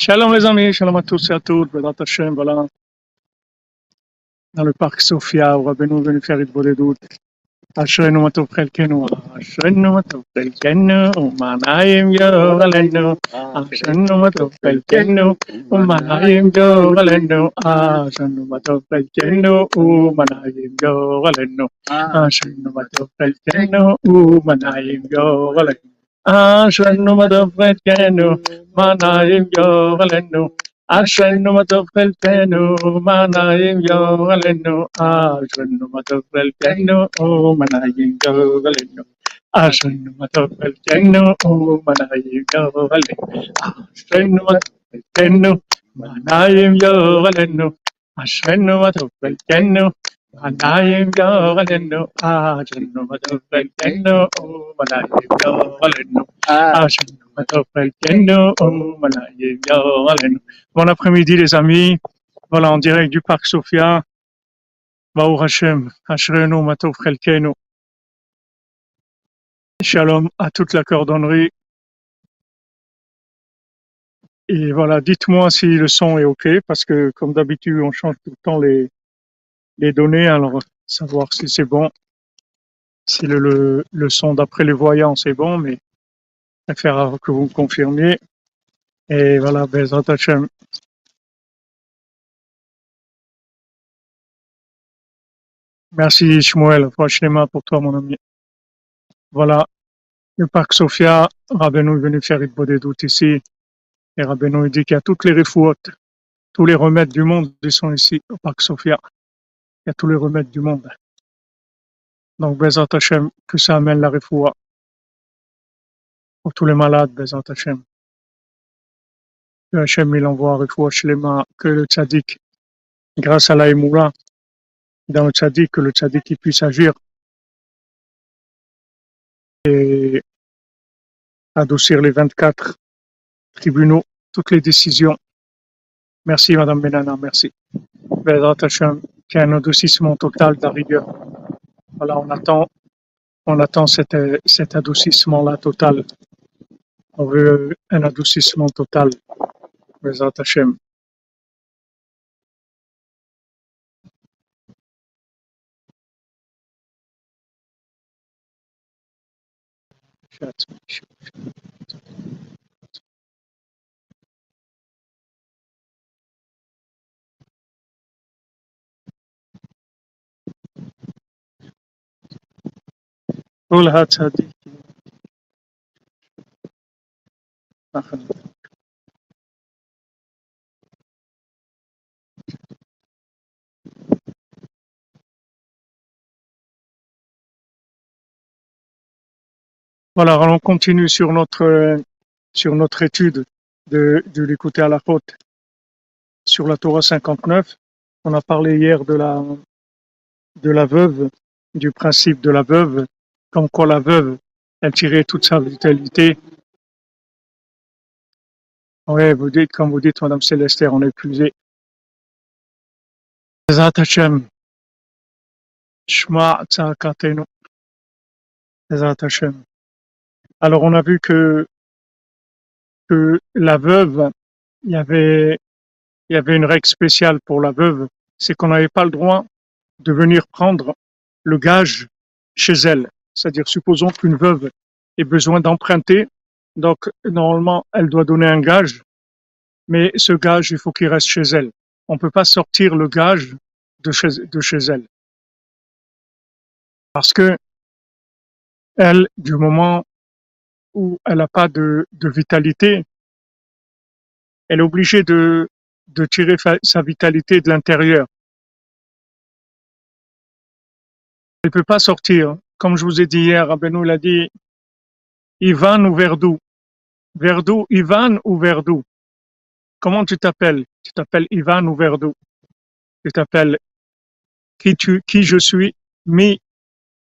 שלום לזמי, שלום הטוסי הטור, בעזרת השם, בלם. לנו פארק סופיה, ורבנו ונפאר התבודדות. אשרנו מה טוב חלקנו, אשרנו מה טוב חלקנו, ומעניים יור עלינו. אשרנו מה טוב חלקנו, ומעניים יור עלינו. אשרנו מה טוב חלקנו, ומעניים יור עלינו. אשרנו מה טוב חלקנו, ומעניים יור עלינו. אשרנו מה טוב חלקנו, manayim yovalenu. Ashenu matofel tenu, manayim yovalenu. Ashenu matofel tenu, manayim yovalenu. Ashenu matofel O manayim yovalenu. Ashenu matofel tenu, manayim yovalenu. Ashenu matofel tenu, Bon après-midi, les amis. Voilà, en direct du parc Sofia. Shalom à toute la cordonnerie. Et voilà, dites-moi si le son est OK, parce que comme d'habitude, on change tout le temps les, les données, alors savoir si c'est bon, si le, le, le son d'après les voyants c'est bon, mais je préfère que vous me confirmiez. Et voilà, Bezrat Hashem. Merci Shmuel, franchement pour toi mon ami. Voilà, le parc Sophia, Rabbeinu est venu faire une bonne doute ici. Et Rabbeinu dit qu'il y a toutes les refouotes, tous les remèdes du monde ils sont ici au parc Sophia. Y tous les remèdes du monde. Donc Bezat Hashem, que ça amène la refoua pour tous les malades, Bezat Hashem. Que Hashem il envoie refoua Shlema, que le tzaddik, grâce à la Emoura, dans le tzaddik, que le tzaddik puisse agir et adoucir les 24 tribunaux, toutes les décisions. Merci Madame Benana, merci. Bezat qu'il y un adoucissement total de la rigueur. Voilà, on attend, on attend cet, cet adoucissement-là total. On veut un adoucissement total. Bezat Hashem. Voilà, alors on continue sur notre, sur notre étude de, de l'écouter à la faute sur la Torah 59. On a parlé hier de la, de la veuve, du principe de la veuve comme quoi la veuve, elle tirait toute sa vitalité. Oui, vous dites, comme vous dites, Madame Célestère, on est épuisé. Alors, on a vu que, que la veuve, il y avait, il y avait une règle spéciale pour la veuve, c'est qu'on n'avait pas le droit de venir prendre le gage chez elle. C'est-à-dire, supposons qu'une veuve ait besoin d'emprunter, donc normalement, elle doit donner un gage, mais ce gage, il faut qu'il reste chez elle. On ne peut pas sortir le gage de chez, elle. Parce que elle, du moment où elle n'a pas de, vitalité, elle est obligée de, tirer sa vitalité de l'intérieur. Elle peut pas sortir. Comme je vous ai dit hier, Rabbeinu l'a dit, Ivan ou Verdou? Verdou, Ivan ou Verdou? Comment tu t'appelles? Tu t'appelles Ivan ou Verdou? Tu t'appelles qui tu, qui je suis, mi,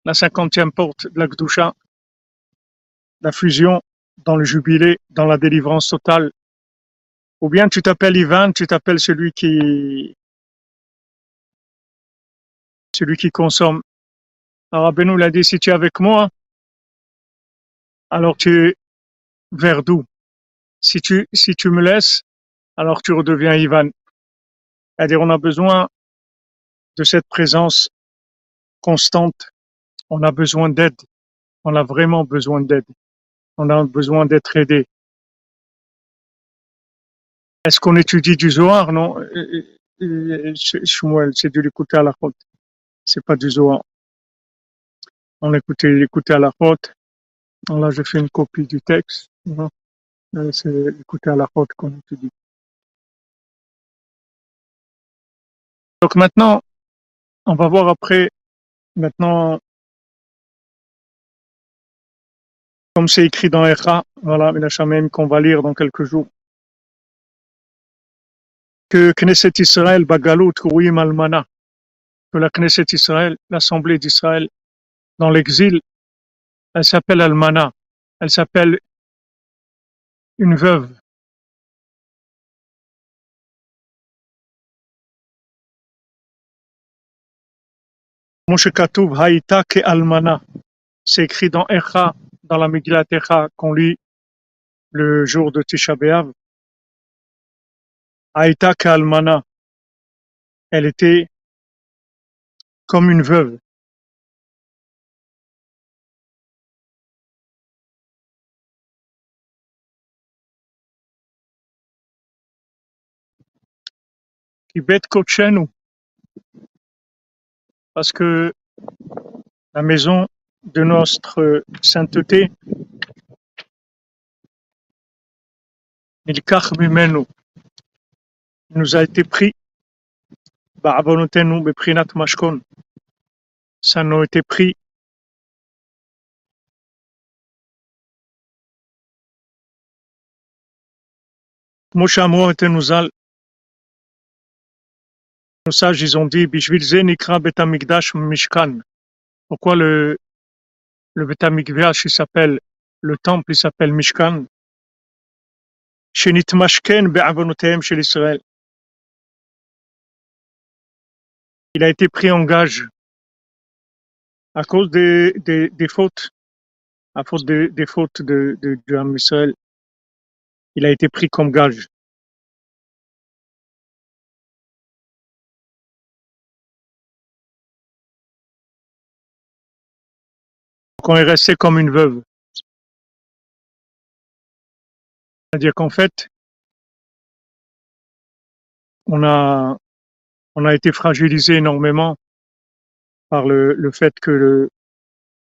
la cinquantième porte de la Gdusha, la fusion dans le jubilé, dans la délivrance totale. Ou bien tu t'appelles Ivan, tu t'appelles celui qui, celui qui consomme. Alors Rabbeinu l'a dit, si tu es avec moi, alors tu es Verdou. Si tu, si tu me laisses, alors tu redeviens Ivan. C'est-à-dire, on a besoin de cette présence constante. On a besoin d'aide. On a vraiment besoin d'aide. On a besoin d'être aidé. Est-ce qu'on étudie du Zohar? Non. Euh, euh, euh, c'est de l'écouter à la faute. C'est pas du Zohar. On écoutait, l'écouter à la faute. Là, je fais une copie du texte. C'est écouter à la faute qu'on étudie. Donc maintenant, on va voir après, maintenant, comme c'est écrit dans Echa, voilà, même qu'on va lire dans quelques jours, que Knesset Israël, Bagalout, Kouim Almana, que la Knesset Israël, l'Assemblée d'Israël, dans l'exil, elle s'appelle Almana, elle s'appelle une veuve. Moshe Haïta ke Almana. C'est écrit dans Echa, dans la Megillat Echa qu'on lit le jour de Tisha B'Av. Haïta ke Almana. Elle était comme une veuve. Nous parce que la maison de notre sainteté, il nous a été pris, ça nous a été pris Moshe était nous nos sages, ils ont dit, Mishkan. Pourquoi le, le Betamikdash, il s'appelle, le temple, il s'appelle Mishkan? Il a été pris en gage à cause des, fautes, à cause des, des fautes de, de, de Israël. Il a été pris comme gage. Qu'on est resté comme une veuve. C'est-à-dire qu'en fait, on a, on a été fragilisé énormément par le, fait que le,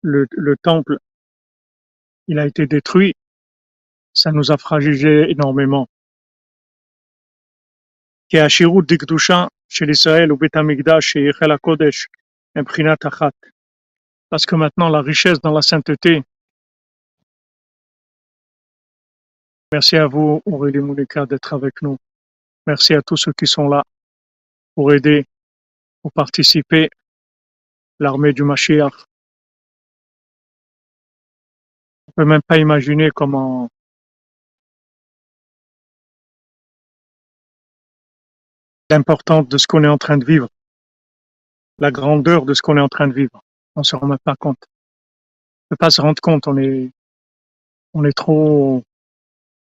le, le, temple, il a été détruit. Ça nous a fragilisé énormément. Parce que maintenant la richesse dans la sainteté. Merci à vous, Aurélie Moulika, d'être avec nous. Merci à tous ceux qui sont là pour aider, pour participer, l'armée du Mashiach. On ne peut même pas imaginer comment l'importance de ce qu'on est en train de vivre, la grandeur de ce qu'on est en train de vivre on se rend même pas compte. On peut pas se rendre compte, on est, on est trop,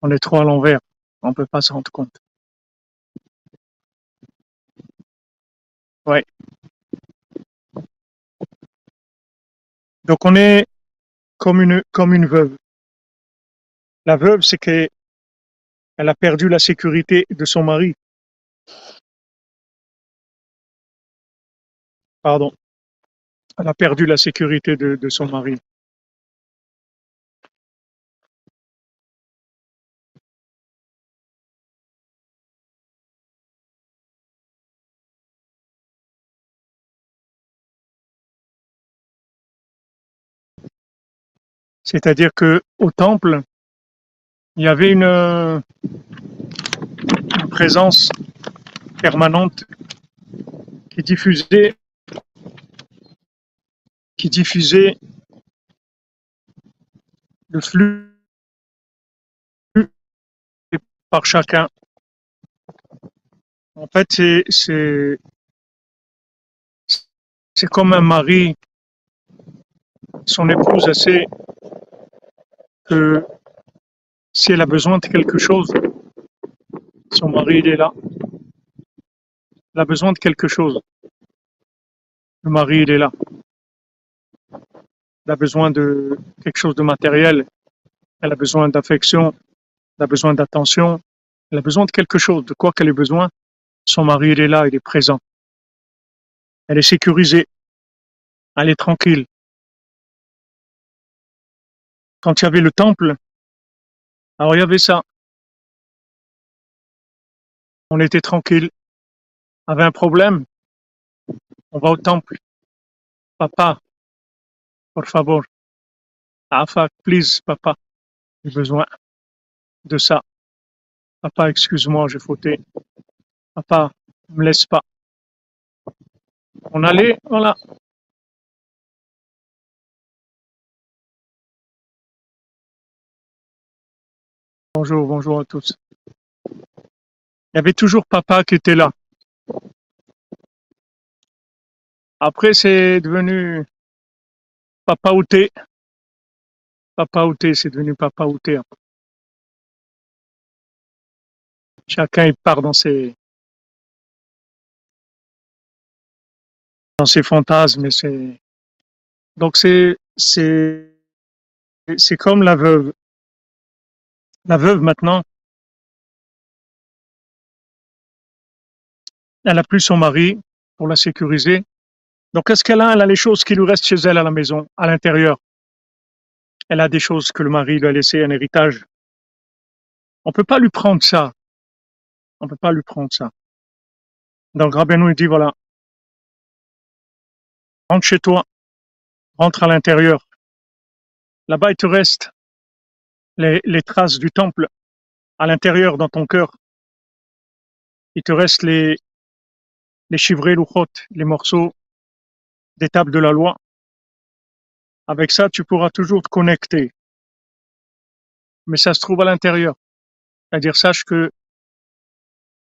on est trop à l'envers. On peut pas se rendre compte. Ouais. Donc on est comme une, comme une veuve. La veuve, c'est qu'elle a perdu la sécurité de son mari. Pardon elle a perdu la sécurité de, son mari. C'est-à-dire que au temple, il y avait une, présence permanente qui diffusait qui diffusait le flux par chacun. En fait, c'est comme un mari, son épouse, elle que si elle a besoin de quelque chose, Son mari, il est là. Elle a besoin de quelque chose. Le mari, il est là. Elle a besoin de quelque chose de matériel. Elle a besoin d'affection. Elle a besoin d'attention. Elle a besoin de quelque chose. De quoi qu'elle ait besoin, son mari, est là, il est présent. Elle est sécurisée. Elle est tranquille. Quand il y avait le temple, alors il y avait ça. On était tranquille. Avait un problème, on va au temple. Papa, por favor. Afa, please, papa. J'ai besoin de ça. Papa, excuse-moi, j'ai fauté. Papa, ne me laisse pas. On allait, voilà. Bonjour, bonjour à tous. Il y avait toujours papa qui était là. Après, c'est devenu papa outé. Papa outé, c'est devenu papa outé. Chacun il part dans ses dans ses fantasmes. Donc c'est c'est c'est comme la veuve. La veuve maintenant, elle a plus son mari pour la sécuriser. Donc est-ce qu'elle a, elle a les choses qui lui restent chez elle à la maison, à l'intérieur? Elle a des choses que le mari lui a laissées, un héritage. On peut pas lui prendre ça. On peut pas lui prendre ça. Donc Rabbeinu dit voilà, rentre chez toi, rentre à l'intérieur. Là-bas, il te reste les, les traces du temple à l'intérieur dans ton cœur. Il te reste les, les chivrés, les morceaux des tables de la loi. Avec ça, tu pourras toujours te connecter. Mais ça se trouve à l'intérieur. C'est-à-dire, sache que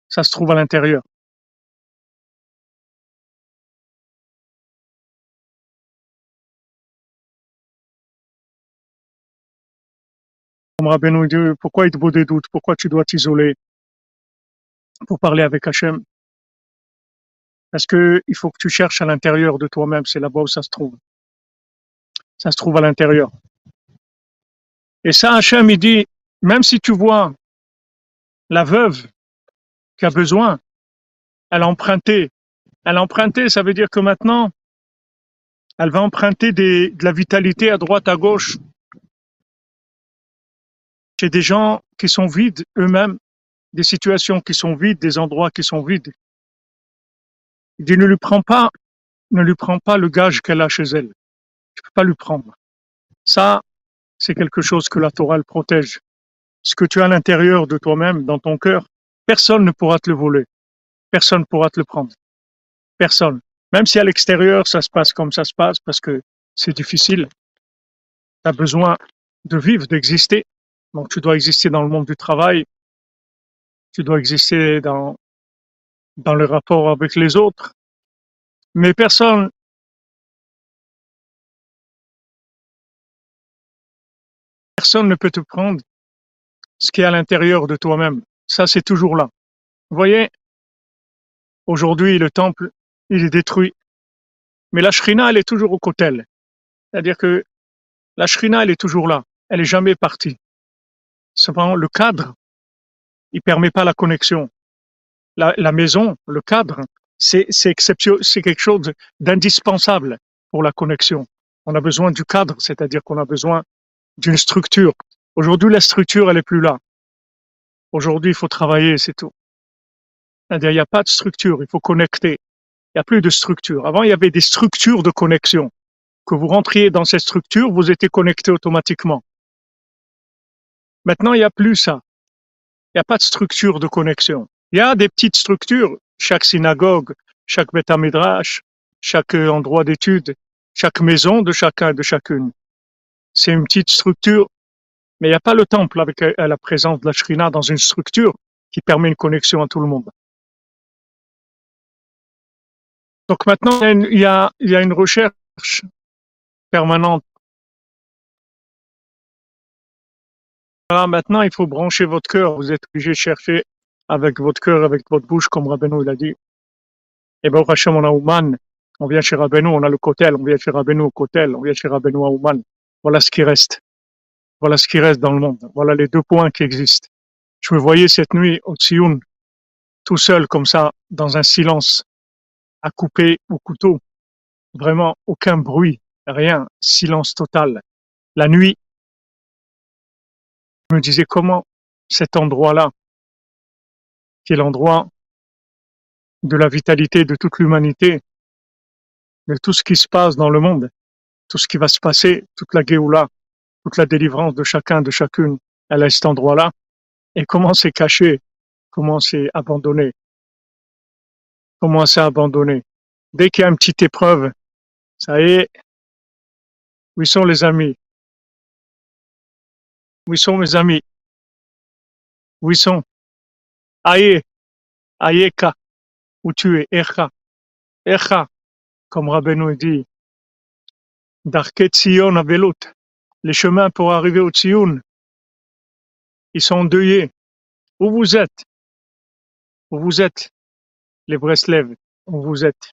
ça se trouve à l'intérieur. pourquoi il te vaut des doutes? Pourquoi tu dois t'isoler? Pour parler avec Hachem Parce que il faut que tu cherches à l'intérieur de toi-même, c'est là-bas où ça se trouve. Ça se trouve à l'intérieur. Et ça, Hachem, il dit, même si tu vois la veuve qui a besoin, elle a emprunté. Elle a emprunté, ça veut dire que maintenant, elle va emprunter de la vitalité à droite, à gauche, chez des gens qui sont vides eux-mêmes, des situations qui sont vides, des endroits qui sont vides. Il dit ne lui prends pas, ne lui prends pas le gage qu'elle a chez elle. Tu peux pas lui prendre. Ça, c'est quelque chose que la Torah protège. Ce que tu as à l'intérieur de toi-même, dans ton cœur, personne ne pourra te le voler. Personne ne pourra te le prendre. Personne. Même si à l'extérieur, ça se passe comme ça se passe, parce que c'est difficile. Tu as besoin de vivre, d'exister. Donc tu dois exister dans le monde du travail, tu dois exister dans, dans le rapport avec les autres. Mais personne personne ne peut te prendre ce qui est à l'intérieur de toi-même. Ça, c'est toujours là. Vous voyez, aujourd'hui, le temple, il est détruit. Mais la shrina, elle est toujours au côté. C'est-à-dire que la shrina, elle est toujours là. Elle est jamais partie. Cependant, le cadre, il permet pas la connexion. La, maison, le cadre, c'est c'est quelque chose d'indispensable pour la connexion. On a besoin du cadre, c'est-à-dire qu'on a besoin d'une structure. Aujourd'hui, la structure, elle est plus là. Aujourd'hui, il faut travailler, c'est tout. C'est-à-dire, il n'y a pas de structure, il faut connecter. Il n'y a plus de structure. Avant, il y avait des structures de connexion. Que vous rentriez dans ces structures, vous étiez connecté automatiquement. Maintenant, il n'y a plus ça. Il n'y a pas de structure de connexion. Il y a des petites structures, chaque synagogue, chaque Beth Midrash, chaque endroit d'étude, chaque maison de chacun, de chacune. C'est une petite structure, mais il n'y a pas le temple avec euh, la présence de la Shrina dans une structure qui permet une connexion à tout le monde. Donc maintenant, il y a, il y a une recherche permanente maintenant, il faut brancher votre cœur. Vous êtes obligé de chercher avec votre cœur, avec votre bouche, comme Rabbeinu l'a dit. Et Baruch Hashem, on a Ouman, on vient chez Rabbeinu, on a le Kotel, on vient chez Rabbeinu au Kotel, on vient chez Rabbeinu à Ouman. Voilà ce qui reste. Voilà ce qui reste dans le monde. Voilà les deux points qui existent. Je me voyais cette nuit au Tsioun, tout seul comme ça, dans un silence, à couper au couteau. Vraiment aucun bruit, rien, silence total. La nuit, je me disais comment cet endroit-là, qui est l'endroit de la vitalité de toute l'humanité, de tout ce qui se passe dans le monde, tout ce qui va se passer, toute la Géoula, toute la délivrance de chacun, de chacune, elle est cet endroit-là. Et comment c'est caché, comment c'est abandonné, comment c'est abandonné. Dès qu'il y a une petite épreuve, ça y est, où sont les amis? Où sont mes amis? Où sont? Aïe, Aïeka, où tu es, Echa, Echa, comme Rabbeinu dit, Darket Sion Avelut, les chemins pour arriver au Tzion, ils sont endeuillés. Où vous êtes? Où vous êtes les Breslev? Où vous êtes?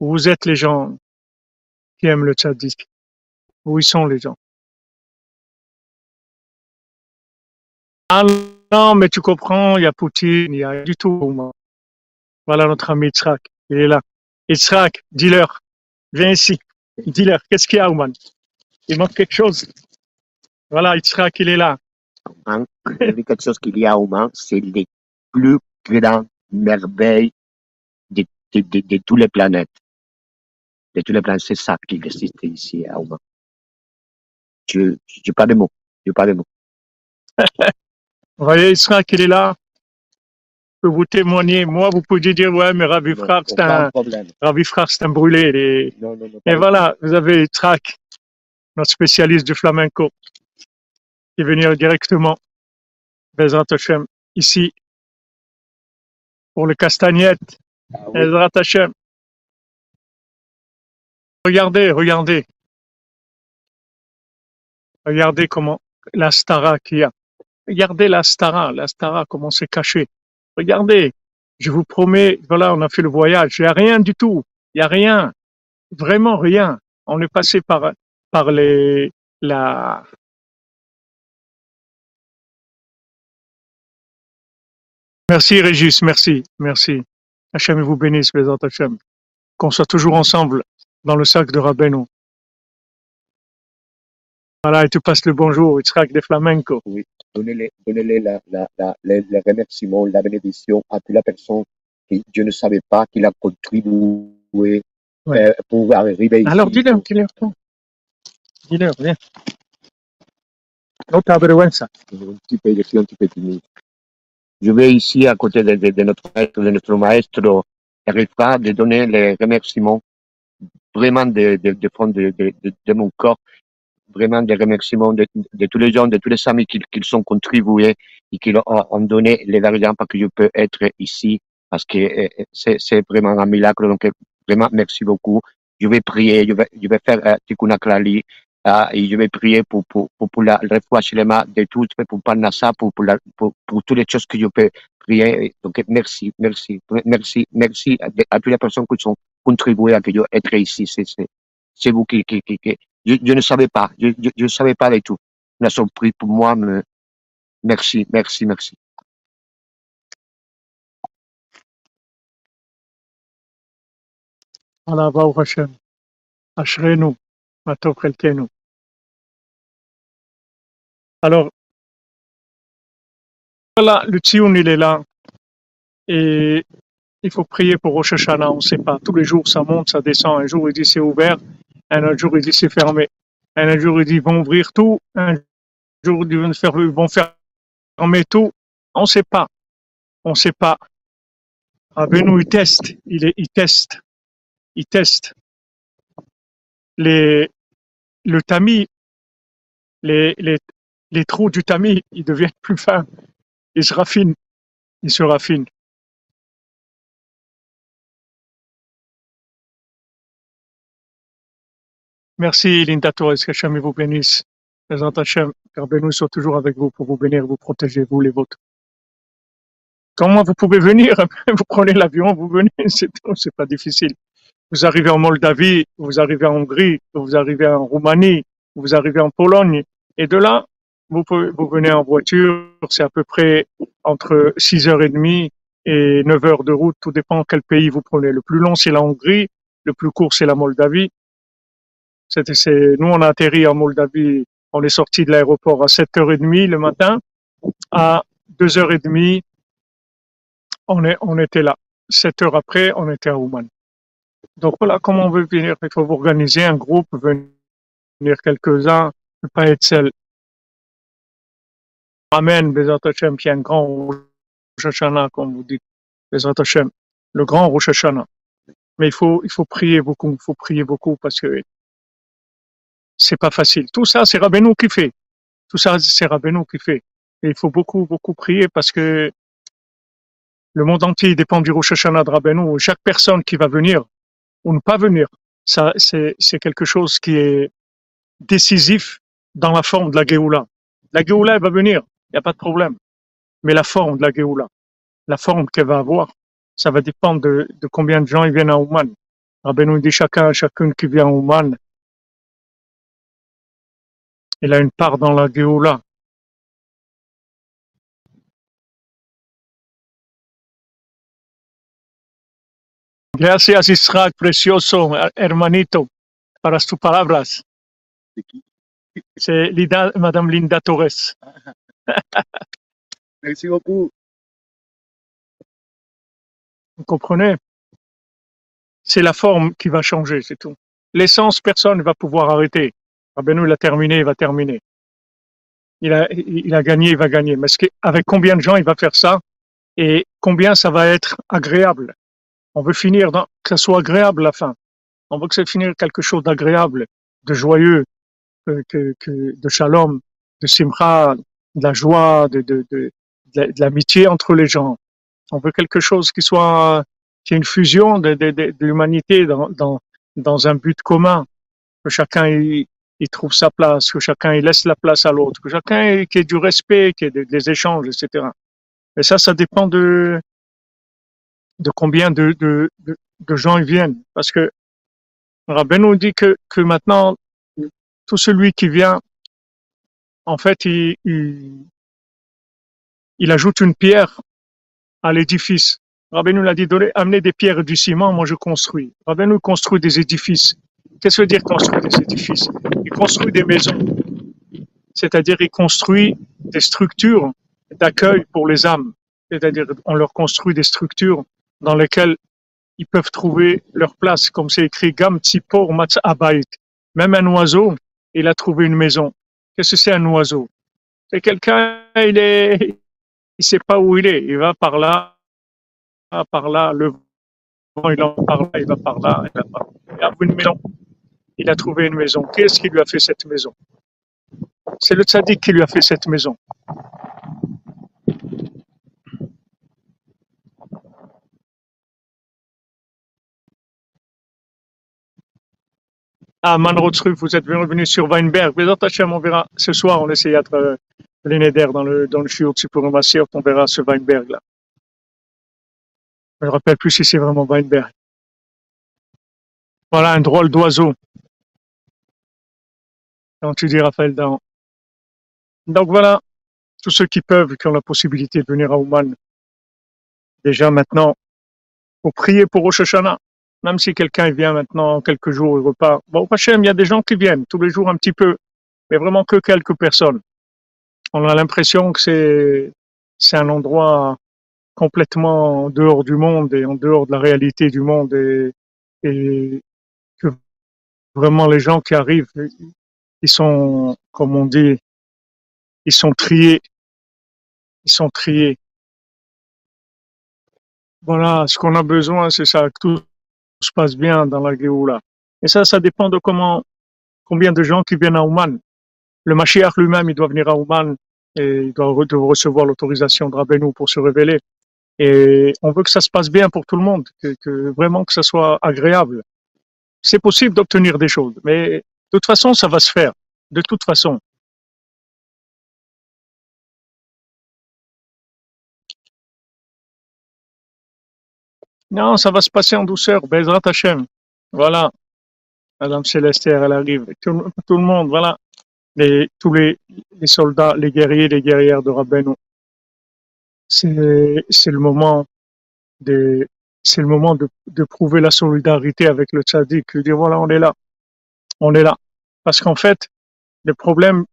Où vous êtes les gens qui aiment le tzaddik Où ils sont les gens? Non, mais tu comprends, il y a Poutine, il y a du tout. Voilà notre ami Yitzhak, il est là. Yitzhak, dis-leur, viens ici. Dis-leur, qu'est-ce qu'il y a, Ouman? Il manque quelque chose. Voilà, Yitzhak, il est là. Hein, quelque chose qu'il y a au Mans, c'est les plus grandes merveilles de, de, de, de toutes les planètes. De toutes les planètes, c'est ça qui existe ici à Oman. Je n'ai pas de mots. Je pas de mots. Vous voyez, Yitzhak, il est là. Je peux vous témoigner. Moi, vous pouvez dire, ouais, mais Ravi Frère, c'est un. Ravi Frère, c'est un brûlé. les- Non, non, non. Et voilà, vous avez Yitzhak, notre spécialiste du flamenco, qui est venu directement, Bezrat Hashem, ici, pour le castagnette, Ah oui. Bezrat Hashem. Regardez, regardez. Regardez comment la stara qu'il y a. Regardez la stara, la stara, comment c'est caché. Regardez. Je vous promets, voilà, on a fait le voyage. Il n'y a rien du tout. Il n'y a rien. Vraiment rien. On est passé par, par les, la, merci Régis, merci, merci. Hachem vous bénisse, Bézat Hachem. Qu'on soit toujours ensemble dans le sac de Rabbeinu. Voilà, et tu passes le bonjour, Yitzhak des Flamenco. Donnez-les donnez la, la, la, les, les remerciements, la bénédiction à toute la personne qui je ne savais pas qu'il a contribué Ouais. euh, pour arriver ici. Alors, dis-leur, dis-leur, toi. Dis-leur, viens. Nota vergüenza. un petit peu, je suis un petit peu timide. Je vais ici, à côté de, de, de notre maître, de notre Erifa, de donner les remerciements vraiment de, de, de fond de, de, de, de mon corps, vraiment des remerciements de, tous les gens, de tous les amis qui, qui sont contribués et qui ont, donné les argent pour que je peux être ici, parce que euh, c'est c'est vraiment un miracle. Donc, euh, vraiment, merci beaucoup. Je vais prier, je vais, je vais faire euh, Tikkun ah, et je vais prier pour, pour, pour, pour la réfoua Shlema de tout, pour Parnassa, pour, pour, la, pour, pour toutes les choses que je peux prier. Donc, merci, merci, merci, merci à, toutes les personnes qui ont contribué à que je être ici. C'est vous qui, qui, qui, qui- je, ne savais pas, je, ne savais pas du tout. Une surprise pour moi, mais merci, merci, merci. Alors, le Tzion, il est là. Et il faut prier pour Rosh Hashanah, on ne sait pas. Tous les jours, ça monte, ça descend. Un jour, il dit c'est ouvert. Un autre jour, il dit c'est fermé. Un jour, il dit ils vont ouvrir tout. Un jour, ils vont faire- fermer tout. On ne sait pas. On ne sait pas. Rabbeinu, il teste. Il, est, il teste. Il teste. Le tamis, les trous du tamis, ils deviennent plus fins. Ils se raffinent. Ils se raffinent. Merci Linda Torres, qu'Hachem vous bénisse. Présente Hachem, car Benoît soit toujours avec vous pour vous bénir, vous protéger, vous les vôtres. Comment vous pouvez venir? Vous prenez l'avion, vous venez, c'est c'est pas difficile. Vous arrivez en Moldavie, vous arrivez en Hongrie, vous arrivez en Roumanie, vous arrivez en Pologne, et de là, vous, venez en voiture, c'est à peu près entre 6h30 et 9 heures de route, tout dépend quel pays vous prenez. Le plus long, c'est la Hongrie, le plus court, c'est la Moldavie. C'est, nous, on a atterri en Moldavie, on est sorti de l'aéroport à 7h30 le matin, à 2h30, on, est, on était là. 7 heures après, on était à Ouman. Donc voilà comment on veut venir. Il faut organiser un groupe, venir quelques-uns, ne pas être seul. Amen, Bezat Hashem, qui est un grand Rosh Hashanah, comme vous dites. Bezat Hashem, le grand Rosh Hashanah. Mais il faut, il faut prier beaucoup, il faut prier beaucoup parce que c'est pas facile. Tout ça, c'est Rabbeinu qui fait. Tout ça, c'est Rabbeinu qui fait. Et il faut beaucoup, beaucoup prier parce que le monde entier dépend du Rosh Hashanah de Rabbeinu. Chaque personne qui va venir ou ne pas venir, ça, c'est, c'est quelque chose qui est décisif dans la forme de la Géoula. La Géoula, elle va venir, il n'y a pas de problème. Mais la forme de la Géoula, la forme qu'elle va avoir, ça va dépendre de, de combien de gens ils viennent à Ouman. Rabbeinu dit chacun, chacune qui vient à Ouman, il a une part dans la Géoula. Gracias, Israel, precioso hermanito, para tus palabras. C'est Lida, Madame Linda Torres. Merci beaucoup. Vous comprenez? C'est la forme qui va changer, c'est tout. L'essence, personne ne va pouvoir arrêter. Rabbeinu, il a terminé, il va terminer. Il a, il a gagné, il va gagner. Mais avec combien de gens il va faire ça et combien ça va être agréable? On veut finir, dans, que ça soit agréable la fin. On veut que ça finisse quelque chose d'agréable, de joyeux, que, que, que, de shalom, de simcha, de la joie, de, de, de, de l'amitié entre les gens. On veut quelque chose qui soit qui est une fusion de, de, de, de l'humanité dans, dans, dans un but commun, que chacun il trouve sa place, que chacun il laisse la place à l'autre, que chacun qui ait du respect, qui ait des échanges, etc. Et ça, ça dépend de de combien de, de, gens ils viennent. Parce que Rabbi nous dit que, que maintenant, tout celui qui vient, en fait, il, il, il ajoute une pierre à l'édifice. Rabbi nous l'a dit, donnez, amenez des pierres et du ciment, moi je construis. Rabbi nous construit des édifices. Qu'est-ce que veut dire construire des édifices? Il construit des maisons. C'est-à-dire, il construit des structures d'accueil pour les âmes. C'est-à-dire, on leur construit des structures dans lesquelles ils peuvent trouver leur place, comme c'est écrit Gam Tzipor Matz Abayit. Même un oiseau, il a trouvé une maison. Qu'est-ce que c'est un oiseau? C'est quelqu'un, il est, il sait pas où il est. Il va par là, par là, le vent, il en par là, il va par là, il va par là. Il a une maison. Il a trouvé une maison. Qu'est-ce qui lui a fait cette maison? C'est le tzaddik qui lui a fait cette maison. Ah, Manrotsruf, vous êtes revenu sur Weinberg. Mais on verra ce soir, on essaie d'être euh, Lénéder dans le, dans le shiur Tsipurumasir, on verra ce Weinberg là. Je ne me rappelle plus si c'est vraiment Weinberg. Voilà un drôle d'oiseau. Donc tu dis Raphaël Dan. Donc voilà, tous ceux qui peuvent, qui ont la possibilité de venir à Ouman, déjà maintenant, pour prier pour Rosh. Même si quelqu'un vient maintenant quelques jours, il repart. Bon, Hachem, il y a des gens qui viennent tous les jours un petit peu, mais vraiment que quelques personnes. On a l'impression que c'est c'est un endroit complètement en dehors du monde et en dehors de la réalité du monde et, et que vraiment les gens qui arrivent, ils sont, comme on dit, ils sont triés. Ils sont triés. Voilà, ce qu'on a besoin, c'est ça, que tout se passe bien dans la Géoula. Et ça, ça dépend de comment, combien de gens qui viennent à Ouman. Le Mashiach lui-même, il doit venir à Ouman et il doit recevoir l'autorisation de Rabbeinu pour se révéler. Et on veut que ça se passe bien pour tout le monde, que, que vraiment que ça soit agréable. C'est possible d'obtenir des choses, mais de toute façon, ça va se faire. De toute façon. Non, ça va se passer en douceur. Bezrat Hashem. Voilà. Madame Célestère, elle arrive. Tout, le monde, voilà. Les, tous les, soldats, les guerriers, les guerrières de Rabbeinu. C'est, le moment de, c'est le moment de, prouver la solidarité avec le tzaddik. De dire, voilà, on est là. On est là. Parce qu'en fait, le problème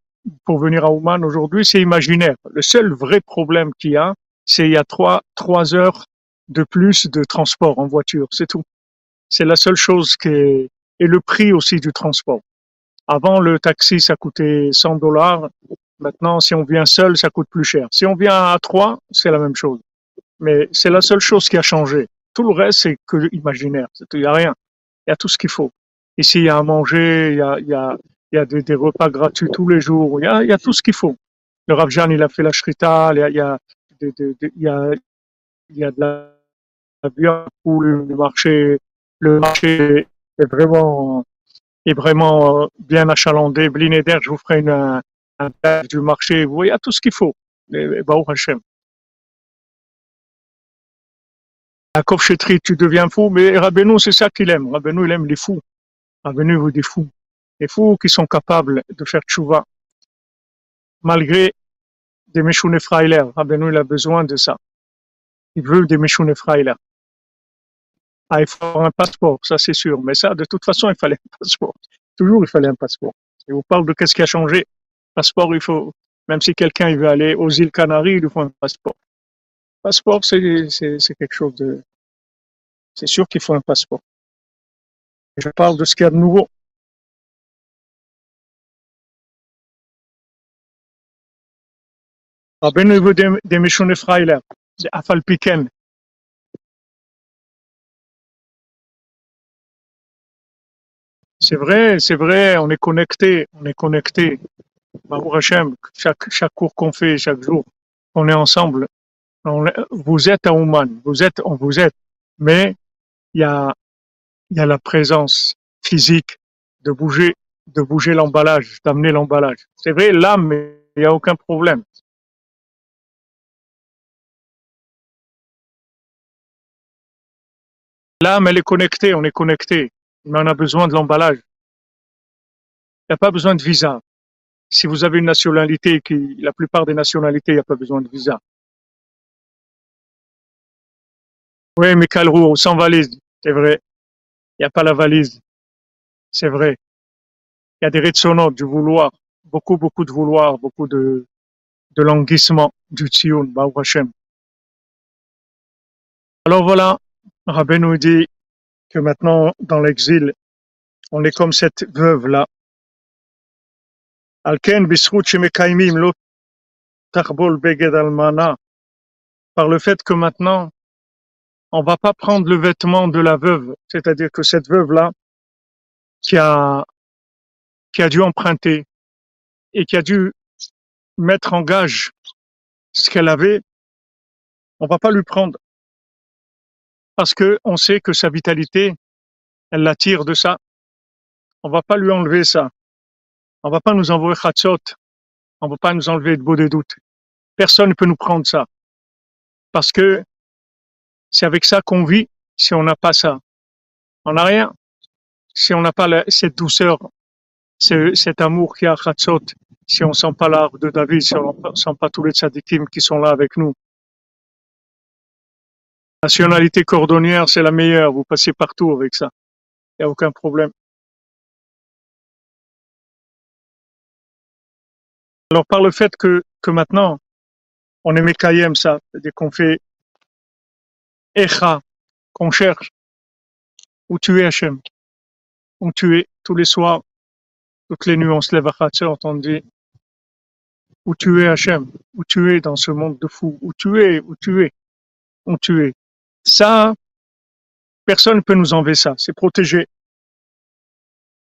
pour venir à Ouman aujourd'hui, c'est imaginaire. Le seul vrai problème qu'il y a, c'est il y a trois, heures de plus de transport en voiture, c'est tout. C'est la seule chose qui est, et le prix aussi du transport. Avant, le taxi, ça coûtait 100 dollars. Maintenant, si on vient seul, ça coûte plus cher. Si on vient à trois, c'est la même chose. Mais c'est la seule chose qui a changé. Tout le reste, c'est que imaginaire. Il n'y a rien. Il y a tout ce qu'il faut. Ici, il y a à manger, il y a, des, repas gratuits tous les jours. Il y a, tout ce qu'il faut. Le Rav Jan, il a fait la shrita, il y a, il y a, il y a, de la la viande, le marché, le marché est vraiment, euh, bien achalandé. Blinéder, je vous ferai une, un, un du marché. Vous voyez, il y a tout ce qu'il faut. Baruch Hashem. À Chetri, tu deviens fou, mais Rabbeinu, c'est ça qu'il aime. Rabbeinu, il aime les fous. Veut des fous. Les fous qui sont capables de faire tchouva, malgré des Meshouné Freiler. Rabbeinu, il a besoin de ça. Il veut des Meshouné Freiler. Ah, il faut un passeport, ça c'est sûr. Mais ça, de toute façon, il fallait un passeport. Toujours, il fallait un passeport. Et vous parle de qu'est-ce qui a changé. Passeport, il faut, même si quelqu'un veut aller aux îles Canaries, il lui faut un passeport. Passeport, c'est quelque chose de, c'est sûr qu'il faut un passeport. Je parle de ce qu'il y a de nouveau. C'est vrai, c'est vrai, on est connecté, on est connecté. Baruch chaque, chaque cours qu'on fait, chaque jour, on est ensemble. Vous êtes à Ouman, vous êtes, on vous êtes, mais il y a, il y a la présence physique de bouger, de bouger l'emballage, d'amener l'emballage. C'est vrai, l'âme, il n'y a aucun problème. L'âme, elle est connectée, on est connecté, mais on a besoin de l'emballage. Il n'y a pas besoin de visa. Si vous avez une nationalité qui, la plupart des nationalités, il n'y a pas besoin de visa. Oui, mais Calrou, sans valise, c'est vrai. Il n'y a pas la valise, c'est vrai. Il y a des retsonot, du vouloir, beaucoup, beaucoup de vouloir, beaucoup de, de languissement du tzioun, Baruch Hashem. Alors voilà, Rabbi nous dit que maintenant, dans l'exil, on est comme cette veuve-là. Alken lo tarbol beged almana. Par le fait que maintenant, on va pas prendre le vêtement de la veuve, c'est-à-dire que cette veuve-là, qui a, qui a dû emprunter et qui a dû mettre en gage ce qu'elle avait, on va pas lui prendre parce que on sait que sa vitalité, elle l'attire de ça. On va pas lui enlever ça. On va pas nous envoyer khatsot. On va pas nous enlever de beau des doutes. Personne ne peut nous prendre ça parce que c'est avec ça qu'on vit. Si on n'a pas ça, on n'a rien. Si on n'a pas cette douceur, ce- cet amour qui a khatsot, si on sent pas l'arbre de David, si on ne sent pas tous les tzadikim qui sont là avec nous. Nationalité cordonnière, c'est la meilleure. Vous passez partout avec ça. Il n'y a aucun problème. Alors, par le fait que, que maintenant, on est Mekayem, ça, c'est-à-dire qu'on fait Qu'on cherche, où tu es Hachem, où tu tous les soirs, toutes les lève à Khatsot, on dit où tu es Hachem, où tu es dans ce monde de fous, où tu es, où tu es, où tu. Ça, personne ne peut nous enlever ça, c'est protégé.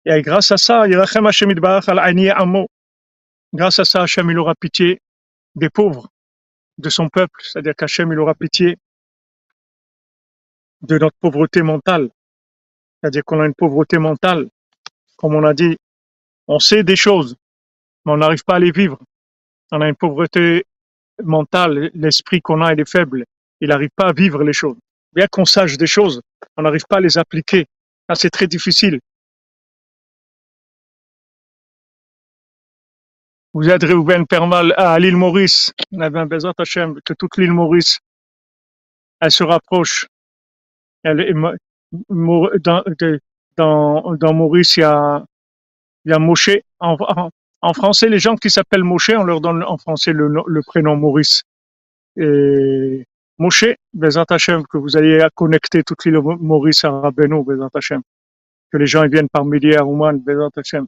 Et grâce à ça. Grâce à ça, Hachem, il aura pitié des pauvres, de son peuple, c'est-à-dire qu'Hachem, il aura pitié de notre pauvreté mentale. C'est-à-dire qu'on a une pauvreté mentale. Comme on a dit, on sait des choses, mais on n'arrive pas à les vivre. On a une pauvreté mentale, l'esprit qu'on a, il est faible. Il n'arrive pas à vivre les choses. bien qu'on sache des choses, on n'arrive pas à les appliquer. C'est très difficile. Vous êtes Reuven Permal à l'île Maurice. On avait un Bezat Hashem, que toute l'île Maurice, elle se rapproche. Dans, dans, dans Maurice, il y a, il y a Moshe. En, en, en français, les gens qui s'appellent Moshe, on leur donne en français le, le prénom Maurice. Et Moshe, Bezat Hashem, que vous à connecter toute l'île Maurice à Rabbeinu, Bezat Hashem. Que les gens ils viennent par milliers à Ouman, Bezat Hashem.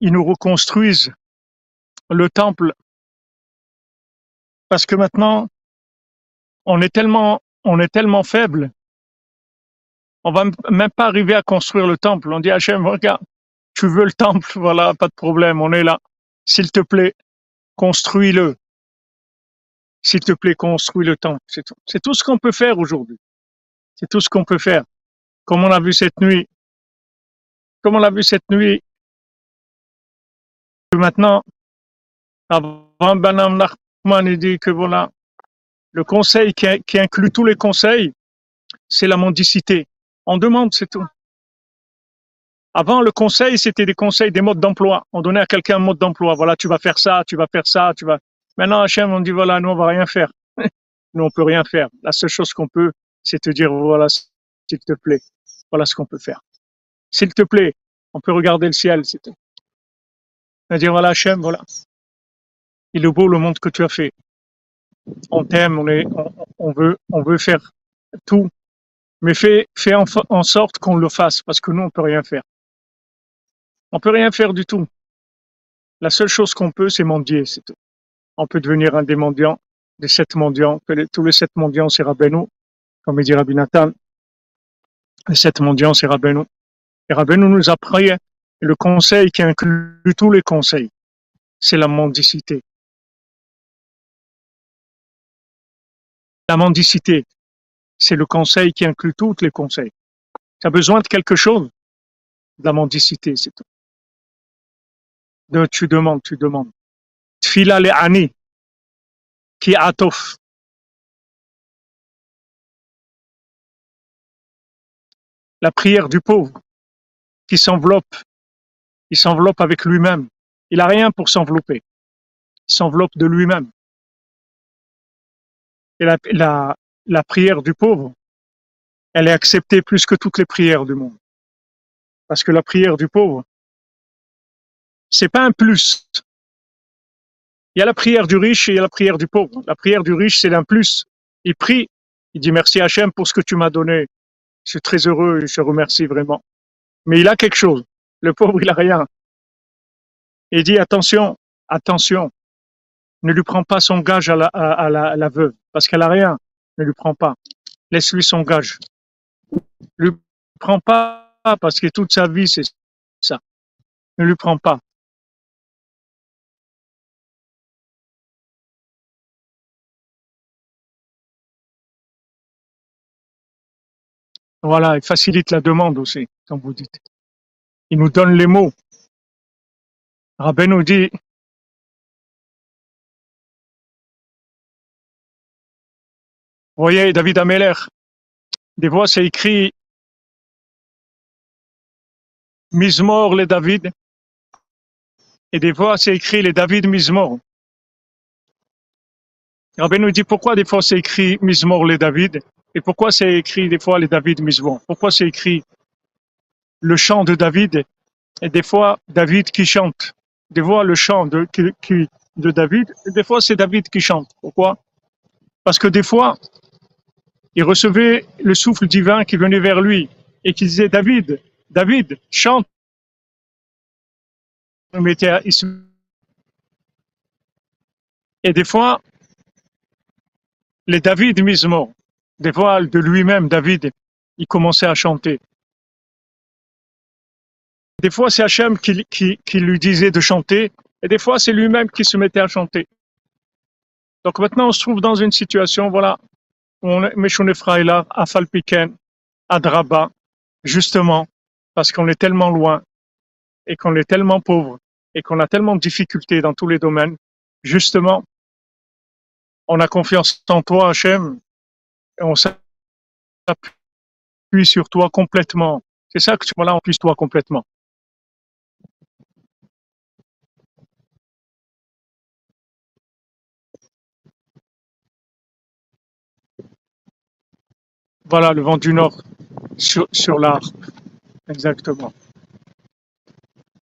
il nous reconstruise le temple. Parce que maintenant, on est tellement, on est tellement faible, on va même pas arriver à construire le temple. On dit Hachem, regarde, tu veux le temple, voilà, pas de problème, on est là. S'il te plaît, construis-le. S'il te plaît, construis le temple. C'est tout. C'est tout ce qu'on peut faire aujourd'hui. C'est tout ce qu'on peut faire. Comme on a vu cette nuit, comme on l'a vu cette nuit, maintenant, avant Banam Nachman, il dit que voilà, le conseil qui, qui inclut tous les conseils, c'est la mendicité. On demande, c'est tout. Avant, le conseil, c'était des conseils, des modes d'emploi. On donnait à quelqu'un un mode d'emploi. Voilà, tu vas faire ça, tu vas faire ça, tu vas. Maintenant, Hachem, on dit voilà, nous, on va rien faire. Nous, on peut rien faire. La seule chose qu'on peut, c'est te dire voilà, s'il te plaît, voilà ce qu'on peut faire. S'il te plaît, on peut regarder le ciel, c'est tout. Et dire voilà, Hachem, voilà. Il est beau le monde que tu as fait. On t'aime, on, on, on veut, on veut faire tout. Mais fais, fais en, sorte qu'on le fasse, parce que nous, on peut rien faire. On peut rien faire du tout. La seule chose qu'on peut, c'est mendier, c'est tout. On peut devenir un des mendiants, des sept mendiants, que tous les sept mendiants, c'est Rabbeinu, comme il dit Rabbi Nathan. Les sept mendiants, c'est Rabbeinu. Et Rabbeinu nous a prié. Le conseil qui inclut tous les conseils, c'est la mendicité. La mendicité, c'est le conseil qui inclut tous les conseils. Tu as besoin de quelque chose, de la mendicité, c'est tout. Tu demandes, tu demandes. Tfila le ani, qui atof. La prière du pauvre, qui s'enveloppe, il s'enveloppe avec lui-même. Il a rien pour s'envelopper. Il s'enveloppe de lui-même. Et la, la, prière du pauvre, elle est acceptée plus que toutes les prières du monde. Parce que la prière du pauvre, c'est pas un plus. Il y a la prière du riche et il y a la prière du pauvre. La prière du riche, c'est un plus. Il prie, il dit merci Hachem pour ce que tu m'as donné. Je suis très heureux, je te remercie vraiment. Mais il a quelque chose. Le pauvre, il a rien. Il dit attention, attention, ne lui prends pas son gage à la, veuve, parce qu'elle a rien. Ne lui prends pas. Laisse-lui son gage. Ne lui prends pas parce que toute sa vie, c'est ça. Ne lui prends pas. Voilà, il facilite la demande aussi, comme vous dites. Il nous donne les mots. Rabbi nous dit, voyez, David Ameller, des fois c'est écrit Mismor les David, et des fois c'est écrit les David Mismor. Rabbi nous dit pourquoi des fois c'est écrit Mismor les David, et pourquoi c'est écrit des fois les David Mismor? Pourquoi c'est écrit le chant de David, et des fois David qui chante. Des fois le chant de, qui, de David, et des fois c'est David qui chante. Pourquoi? Parce que des fois, il recevait le souffle divin qui venait vers lui. et qui disait David, David, chante. Et des fois, les David mismo, des fois de lui-même, David, il commençait à chanter. Des fois, c'est Hachem qui, lui disait de chanter, et des fois, c'est lui-même qui se mettait à chanter. Donc maintenant, on se trouve dans une situation, voilà, où on est Efraïla, à Falpiken, à Draba, justement, parce qu'on est tellement loin, et qu'on est tellement pauvre, et qu'on a tellement de difficultés dans tous les domaines, justement, on a confiance en toi, Hachem, et on s'appuie sur toi complètement. C'est ça que tu, voilà, on puisse toi complètement. Voilà, le vent du nord sur, sur l'arbre. Exactement.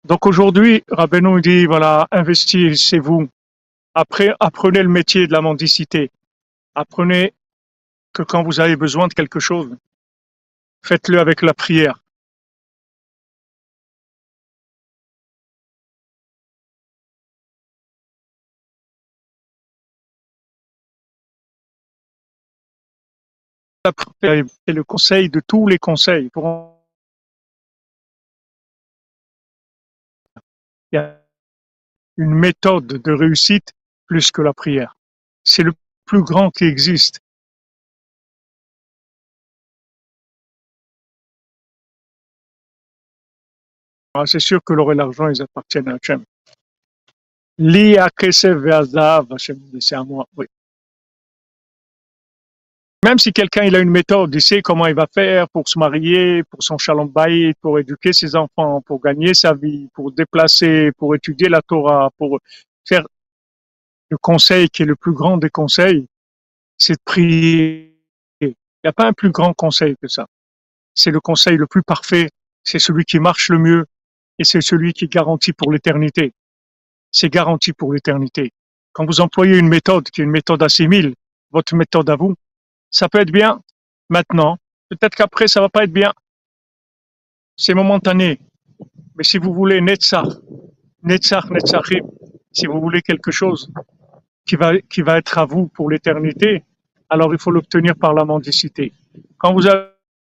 Donc aujourd'hui, Rabbeinu dit, voilà, investissez-vous. Après, apprenez le métier de la mendicité. Apprenez que quand vous avez besoin de quelque chose, faites-le avec la prière. La prière est le conseil de tous les conseils. Pour- Il y a une méthode de réussite plus que la prière. C'est le plus grand qui existe. Ah, C'est sûr que l'or et l'argent, ils appartiennent à Hachem. Li c'est à moi. Oui. Même si quelqu'un il a une méthode, il sait comment il va faire pour se marier, pour son shalom pour éduquer ses enfants, pour gagner sa vie, pour déplacer, pour étudier la Torah, pour faire le conseil qui est le plus grand des conseils, c'est de prier. Il n'y a pas un plus grand conseil que ça. C'est le conseil le plus parfait, c'est celui qui marche le mieux et c'est celui qui garantit pour l'éternité. C'est garanti pour l'éternité. Quand vous employez une méthode qui est une méthode assimile, votre méthode à vous, ça peut être bien maintenant. Peut-être qu'après, ça va pas être bien. C'est momentané. Mais si vous voulez Netzach, Netzach, Netzachim, si vous voulez quelque chose qui va, qui va être à vous pour l'éternité, alors il faut l'obtenir par la mendicité. Quand vous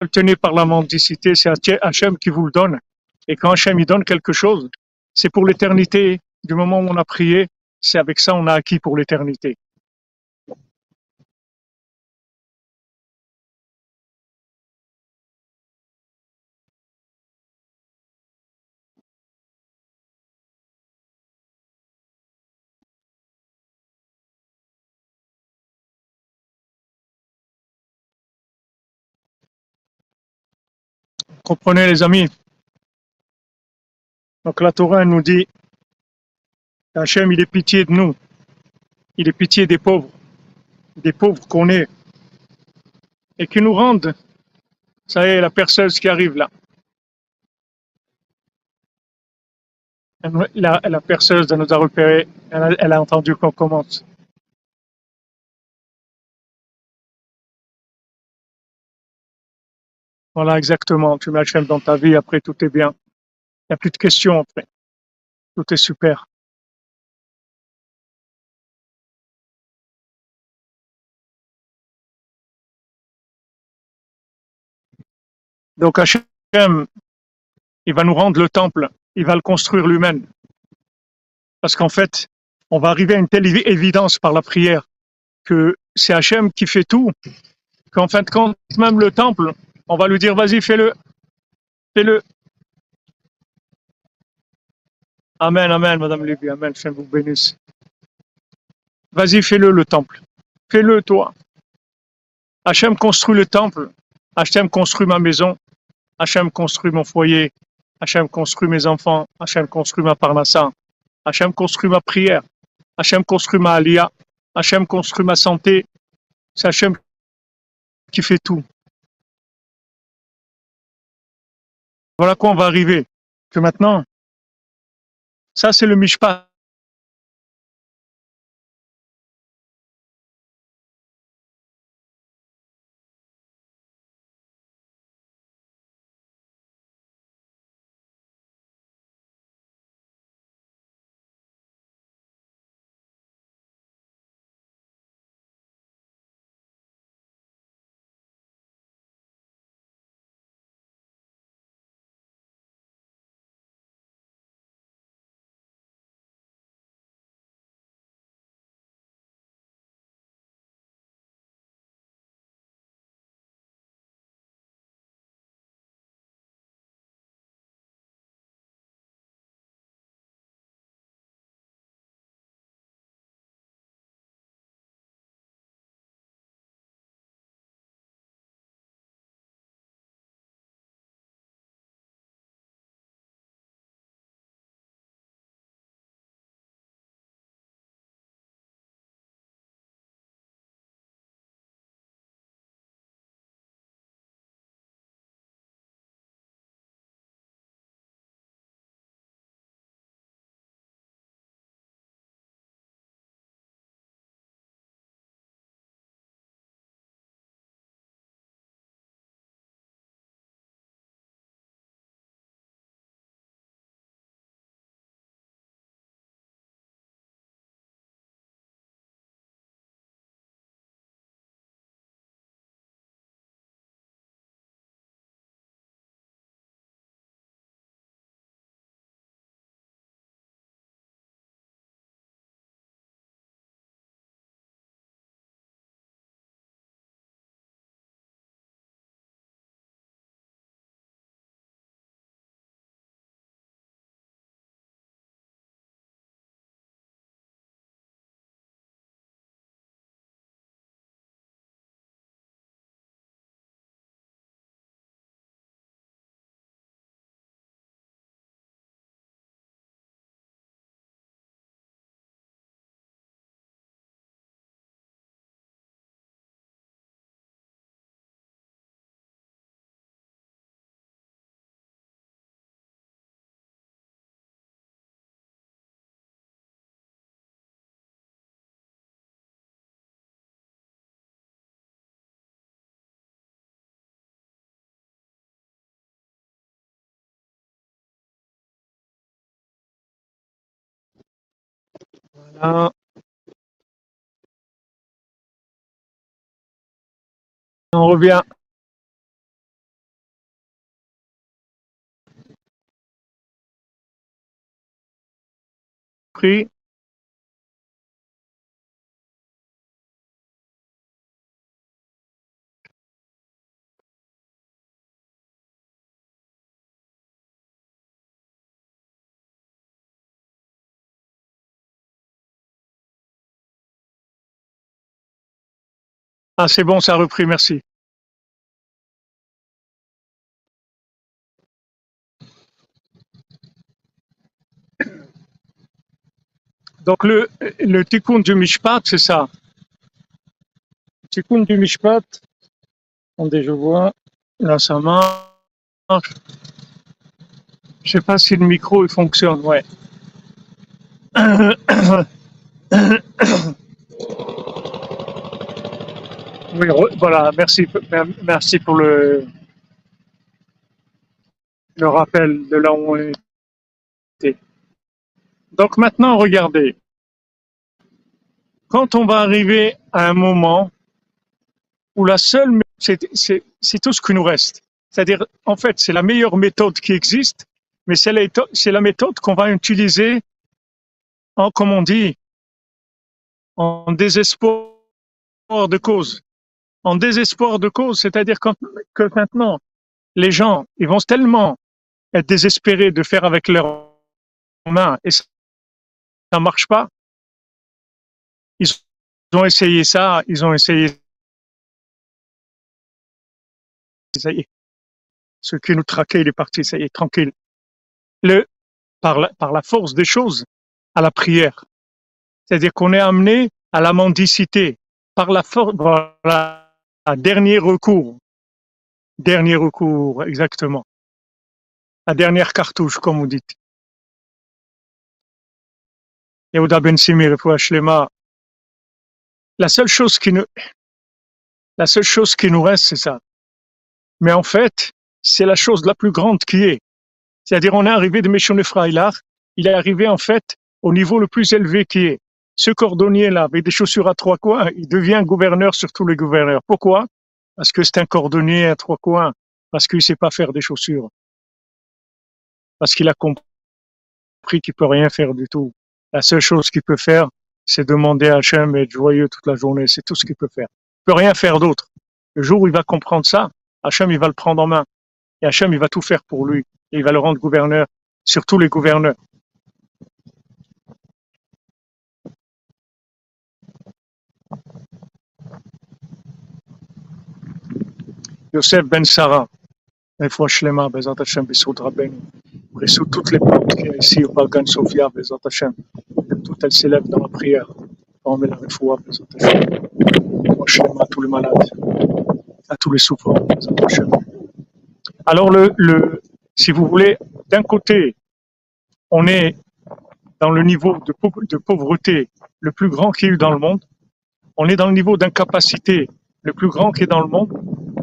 l'obtenez par la mendicité, c'est Hachem qui vous le donne. Et quand Hachem il donne quelque chose, c'est pour l'éternité. Du moment où on a prié, c'est avec ça on a acquis pour l'éternité. Comprenez les amis? Donc la Torah nous dit Hachem il est pitié de nous. Il est pitié des pauvres, des pauvres qu'on est. Et qui nous rendent. Ça y est, la perceuse qui arrive là. La, perceuse nous a repéré, elle a, elle a entendu qu'on commence. Voilà, exactement. Tu mets Hachem dans ta vie, après tout est bien. Il n'y a plus de questions après. Tout est super. Donc Hachem, il va nous rendre le temple, il va le construire lui-même. Parce qu'en fait, on va arriver à une telle évi- évidence par la prière que c'est Hachem qui fait tout, qu'en fin de compte, même le temple, on va lui dire, vas-y, fais-le, fais-le. Amen, amen, Madame Lévy, amen, Hachem vous bénisse. Vas-y, fais-le, le temple. Fais-le, toi. Hachem construit le temple. Hachem construit ma maison. Hachem construit mon foyer. Hachem construit mes enfants. Hachem construit ma parnassa. Hachem construit ma prière. Hachem construit ma alia. Hachem construit ma santé. C'est Hachem qui fait tout. Voilà quoi on va arriver. Que maintenant, ça c'est le mishpat. On revient. Ah, c'est bon, ça a repris, merci. Donc le, le tikkun du Mishpat, c'est ça. Le tikkun du Mishpat, attendez, je vois, là ça marche. Je sais pas si le micro il fonctionne, ouais. Oui, voilà, merci, pour le, rappel de là où on était. Donc maintenant, regardez, quand on va arriver à un moment où la seule, c'est tout ce qui nous reste. C'est-à-dire, en fait, c'est la meilleure méthode qui existe, mais c'est la, la méthode qu'on va utiliser en, comme on dit, en désespoir de cause. En désespoir de cause, c'est-à-dire que maintenant, les gens, ils vont tellement être désespérés de faire avec leurs mains et ça ne marche pas. Ils ont essayé ça, ils ont essayé ça y est. Ce qui nous traquait, il est parti, ça y est, tranquille. Le, par, la, par la force des choses, à la prière. C'est-à-dire qu'on est amené à la mendicité. Par la force, voilà, à dernier recours. Dernier recours, exactement. La dernière cartouche, comme vous dites. Yehuda Ben Simir. La seule chose qui nous, la seule chose qui nous reste, c'est ça. Mais en fait, c'est la chose la plus grande qui est. C'est-à-dire, on est arrivé de Meshon Efraïlar, il est arrivé en fait au niveau le plus élevé qui est. Ce cordonnier-là, avec des chaussures à trois coins, il devient gouverneur sur tous les gouverneurs. Pourquoi? Parce que c'est un cordonnier à trois coins, parce qu'il sait pas faire des chaussures, parce qu'il a compris qu'il peut rien faire du tout. La seule chose qu'il peut faire, c'est demander à Hachem et être joyeux toute la journée. C'est tout ce qu'il peut faire. Il peut rien faire d'autre. Le jour où il va comprendre ça, Hachem, il va le prendre en main. Et Hachem, il va tout faire pour lui. Et il va le rendre gouverneur sur tous les gouverneurs. Yosef Ben Sarah, Refoua Shlema, Bezat Hashem, Bissoud Rabbeinu. Bissoud toutes les portes ici au Balgan Sofia, Bezat Hashem. Toutes elles s'élèvent dans la prière. On met la Refoua, Bezat Hashem. Refoua Shlema à tous les malades, à tous les souffrants, Bezat Hashem. Alors, le, le, si vous voulez, d'un côté, on est dans le niveau de, de pauvreté le plus grand qu'il y ait eu dans le monde. On est dans le niveau d'incapacité le plus grand qui est dans le monde.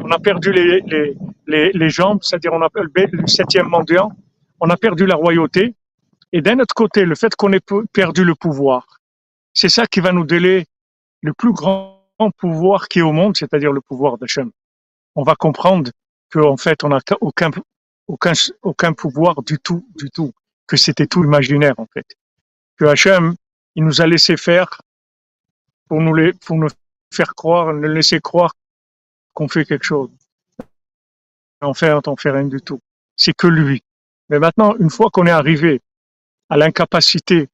On a perdu les, les, les, les jambes, c'est-à-dire on a le, septième mendiant. On a perdu la royauté. Et d'un autre côté, le fait qu'on ait pe- perdu le pouvoir, c'est ça qui va nous donner le plus grand pouvoir qui est au monde, c'est-à-dire le pouvoir d'Hachem. On va comprendre qu'en fait, on n'a aucun, aucun, aucun pouvoir du tout, du tout, que c'était tout imaginaire en fait. Que Hachem, il nous a laissé faire pour nous, les, pour nous faire croire, nous laisser croire qu'on fait quelque chose. En fait, on fait rien du tout. C'est que lui. Mais maintenant, une fois qu'on est arrivé à l'incapacité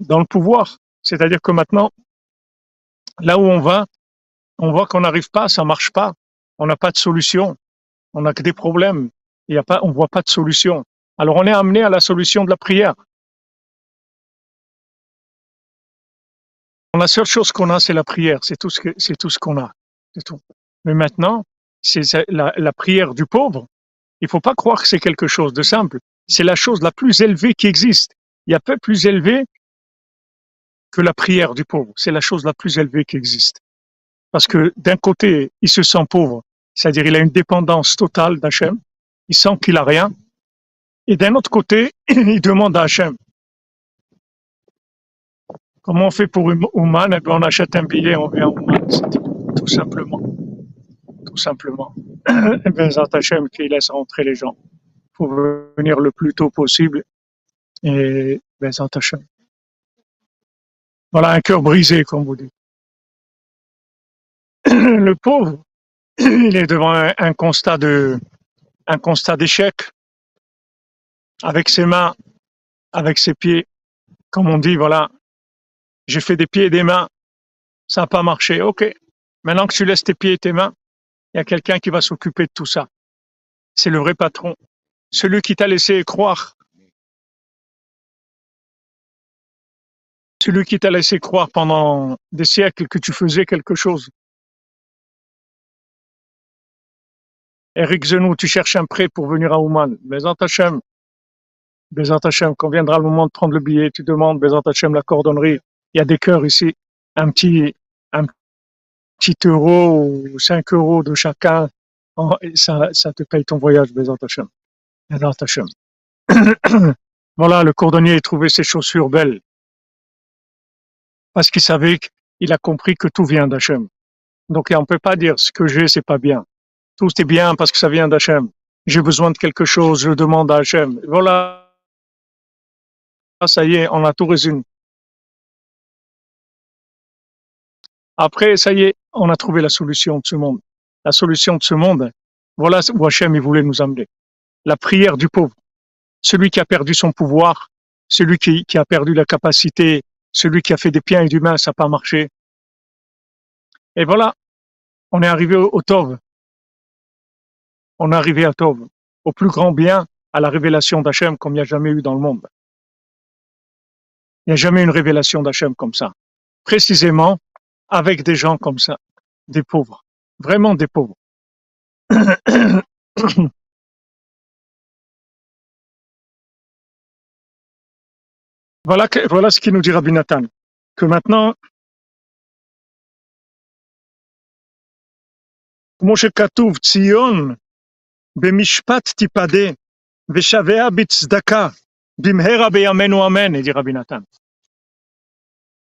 dans le pouvoir, c'est-à-dire que maintenant, là où on va, on voit qu'on n'arrive pas, ça marche pas, on n'a pas de solution, on n'a que des problèmes, il y a pas, on voit pas de solution. Alors on est amené à la solution de la prière. La seule chose qu'on a, c'est la prière, c'est tout ce qu'on a, c'est tout. Mais maintenant, c'est la, prière du pauvre. Il faut pas croire que c'est quelque chose de simple. C'est la chose la plus élevée qui existe. Il y a peu plus élevé que la prière du pauvre. C'est la chose la plus élevée qui existe. Parce que d'un côté, il se sent pauvre, c'est-à-dire il a une dépendance totale d'Hachem, il sent qu'il a rien, et d'un autre côté, il demande à Hachem. Comment on fait pour Ouman eh ben, On achète un billet, on vient à Ouman, tout simplement. Simplement. Et bien, Hachem qui laisse rentrer les gens pour venir le plus tôt possible. Et ben, Hachem. Voilà un cœur brisé, comme vous dites. Le pauvre, il est devant un constat d'échec. Avec ses mains, avec ses pieds. Comme on dit, voilà, j'ai fait des pieds et des mains, ça n'a pas marché. Ok. Maintenant que tu laisses tes pieds et tes mains, il y a quelqu'un qui va s'occuper de tout ça. C'est le vrai patron. Celui qui t'a laissé croire. Celui qui t'a laissé croire pendant des siècles que tu faisais quelque chose. Eric Zenou, tu cherches un prêt pour venir à Ouman. Bézant Hachem. Bézant Hachem, quand viendra le moment de prendre le billet, tu demandes Bézant Hachem la cordonnerie. Il y a des cœurs ici. Un petit, petit euro ou 5 euros de chacun. Oh, ça, ça te paye ton voyage, Bézant Hachem. Voilà, le cordonnier a trouvé ses chaussures belles. Parce qu'il savait qu'il a compris que tout vient d'Hachem. Donc, on ne peut pas dire ce que j'ai, c'est pas bien. Tout est bien parce que ça vient d'Hachem. J'ai besoin de quelque chose, je demande à Hachem. Voilà. Ça y est, on a tout résumé. Après, ça y est, on a trouvé la solution de ce monde. La solution de ce monde, voilà où Hachem voulait nous amener. La prière du pauvre. Celui qui a perdu son pouvoir, celui qui, qui a perdu la capacité, celui qui a fait des biens et du mal, ça n'a pas marché. Et voilà, on est arrivé au, au Tov on est arrivé à Tov, au plus grand bien, à la révélation d'Hachem comme il n'y a jamais eu dans le monde. Il n'y a jamais une révélation d'Hachem comme ça. Précisément avec des gens comme ça, des pauvres, vraiment des pauvres. Voilà, que, voilà ce qu'il nous dit Rabbi Nathan, que maintenant, Moshe Katouv, Tzion, Bemishpat Tipade, Veshavea Bitzdaka, Bimhera Beyamenu Amen, dit Rabbi Nathan.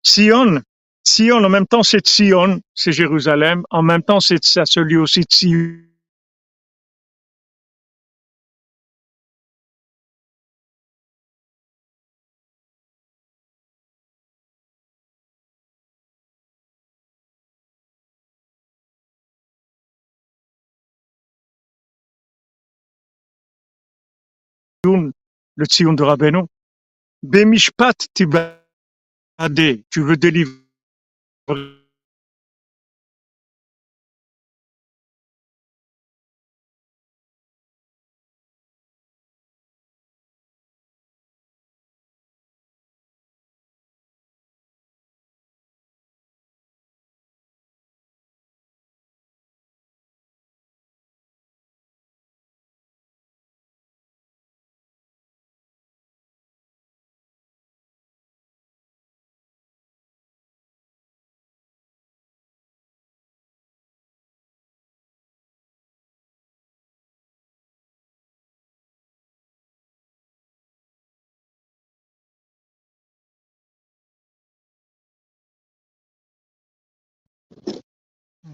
Tzion, Sion, en même temps c'est Sion, c'est Jérusalem, en même temps c'est ça aussi Sion. le Tzion de Rabbeinu. Bemishpat tibade, tu veux délivrer. Okay.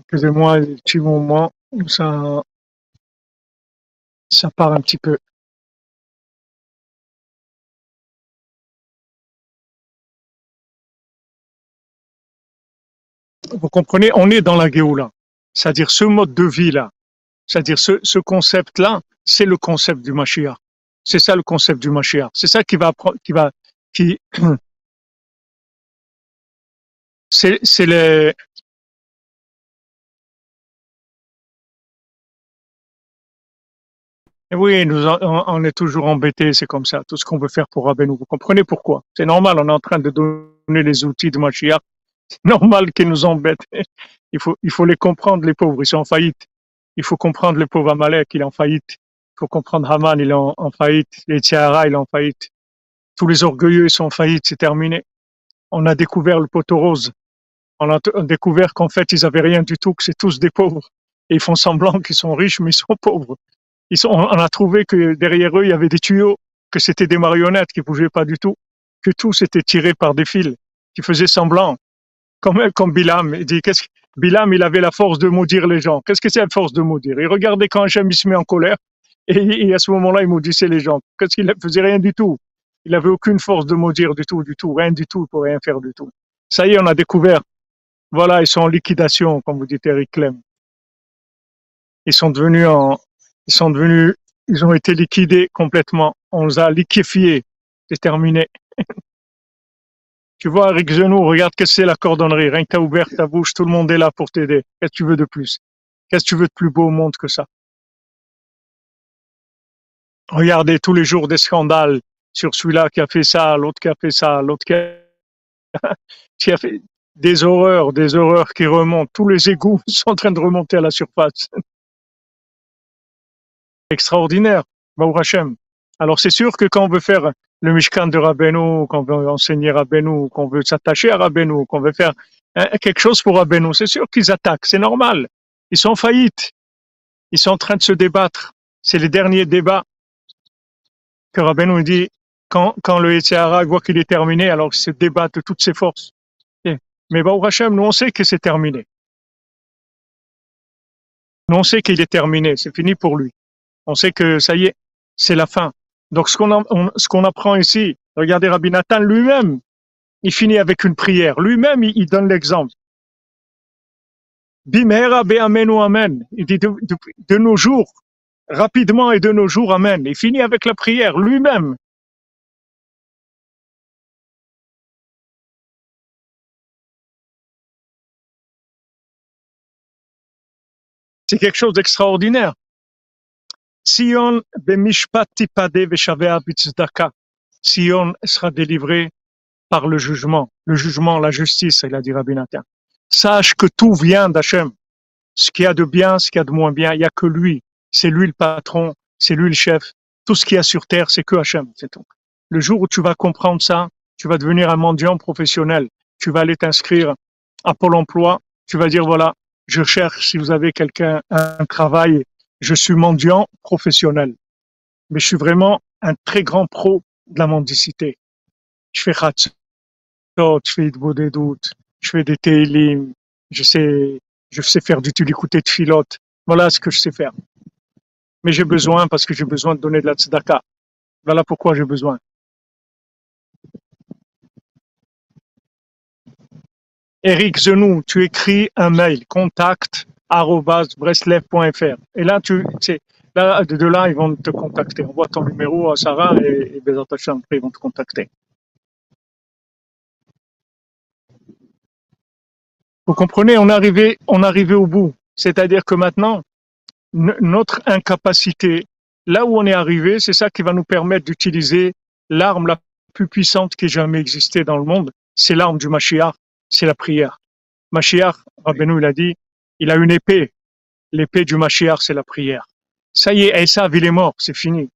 Excusez-moi, petit moment où ça, ça part un petit peu. Vous comprenez, on est dans la Géoula. C'est-à-dire ce mode de vie-là, c'est-à-dire ce, ce concept-là, c'est le concept du Mashiach. C'est ça le concept du Mashiach. C'est ça qui va, qui va, qui, c'est, c'est les, oui, nous, on, est toujours embêtés, c'est comme ça, tout ce qu'on veut faire pour Rabbeinu. Vous comprenez pourquoi C'est normal, on est en train de donner les outils de Mashiach. C'est normal qu'ils nous embêtent. Il faut, il faut les comprendre, les pauvres, ils sont en faillite. Il faut comprendre les pauvres Amalek, il est en faillite. Il faut comprendre Haman, il est en, faillite. Les Tiara, il est en faillite. Tous les orgueilleux, ils sont en faillite, c'est terminé. On a découvert le poteau rose. On a découvert qu'en fait, ils avaient rien du tout, que c'est tous des pauvres. Et ils font semblant qu'ils sont riches, mais ils sont pauvres on a trouvé que derrière eux, il y avait des tuyaux, que c'était des marionnettes qui bougeaient pas du tout, que tout s'était tiré par des fils. qui faisait semblant, comme, comme Bilam. Il dit, qu'est-ce que, Bilam, il avait la force de maudire les gens. Qu'est-ce que c'est la force de maudire? Il regardait quand Hachem il se met en colère, et, et à ce moment-là, il maudissait les gens. Qu'est-ce qu'il faisait? Rien du tout. Il avait aucune force de maudire du tout, du tout, rien du tout, pour rien faire du tout. Ça y est, on a découvert. Voilà, ils sont en liquidation, comme vous dites Eric Clem. Ils sont devenus en, ils sont devenus, ils ont été liquidés complètement. On les a liquéfiés. C'est terminé. tu vois, Eric Genoux, regarde que c'est la cordonnerie. Rien que t'as ouvert ta bouche, tout le monde est là pour t'aider. Qu'est-ce que tu veux de plus? Qu'est-ce que tu veux de plus beau au monde que ça? Regardez tous les jours des scandales sur celui-là qui a fait ça, l'autre qui a fait ça, l'autre qui a, qui a fait des horreurs, des horreurs qui remontent. Tous les égouts sont en train de remonter à la surface. Extraordinaire, Baruch Hashem. Alors c'est sûr que quand on veut faire le Mishkan de Rabbeinu, qu'on veut enseigner Rabbeinu, qu'on veut s'attacher à Rabbeinu, qu'on veut faire hein, quelque chose pour Rabbeinu, c'est sûr qu'ils attaquent, c'est normal. Ils sont en faillite. Ils sont en train de se débattre. C'est les derniers débats que Rabbeinu dit quand, quand le Yitzhara voit qu'il est terminé, alors il se débat de toutes ses forces. Mais Baruch Hashem, nous on sait que c'est terminé. Nous on sait qu'il est terminé, c'est fini pour lui. On sait que ça y est, c'est la fin. Donc ce qu'on ce qu'on apprend ici, regardez Rabbi Nathan lui-même, il finit avec une prière. Lui-même, il, donne l'exemple. Bimera be'amenu amen. Il dit de nos jours, rapidement et de nos jours, amen. Il finit avec la prière lui-même. C'est quelque chose d'extraordinaire. Sion bemishpat tipade veshavea bitzdaka. Sion sera délivré par le jugement. Le jugement, la justice, il a dit Rabbi Nathan. Sache que tout vient d'Hachem. Ce qu'il y a de bien, ce qu'il y a de moins bien, il n'y a que lui. C'est lui le patron, c'est lui le chef. Tout ce qu'il y a sur terre, c'est que Hachem, c'est tout. Le jour où tu vas comprendre ça, tu vas devenir un mendiant professionnel. Tu vas aller t'inscrire à Pôle emploi. Tu vas dire, voilà, je cherche si vous avez quelqu'un, un travail. Je suis mendiant professionnel. Mais je suis vraiment un très grand pro de la mendicité. Je fais khatzot, je fais des doutes, je fais des télim, je sais, je sais faire du tulikouté de filote. Voilà ce que je sais faire. Mais j'ai besoin parce que j'ai besoin de donner de la tzedaka. Voilà pourquoi j'ai besoin. Eric Zenou, tu écris un mail, contact breslev.fr. Et là, tu, c'est, là, de là, ils vont te contacter. Envoie ton numéro à Sarah et, et après, ils vont te contacter. Vous comprenez, on est arrivé, on est arrivé au bout. C'est-à-dire que maintenant, notre incapacité, là où on est arrivé, c'est ça qui va nous permettre d'utiliser l'arme la plus puissante qui ait jamais existé dans le monde. C'est l'arme du Mashiach, c'est la prière. Mashiach, Rabbeinu, il a dit, il a une épée. L'épée du Mashiach, c'est la prière. Ça y est, Esav, il est mort, c'est fini.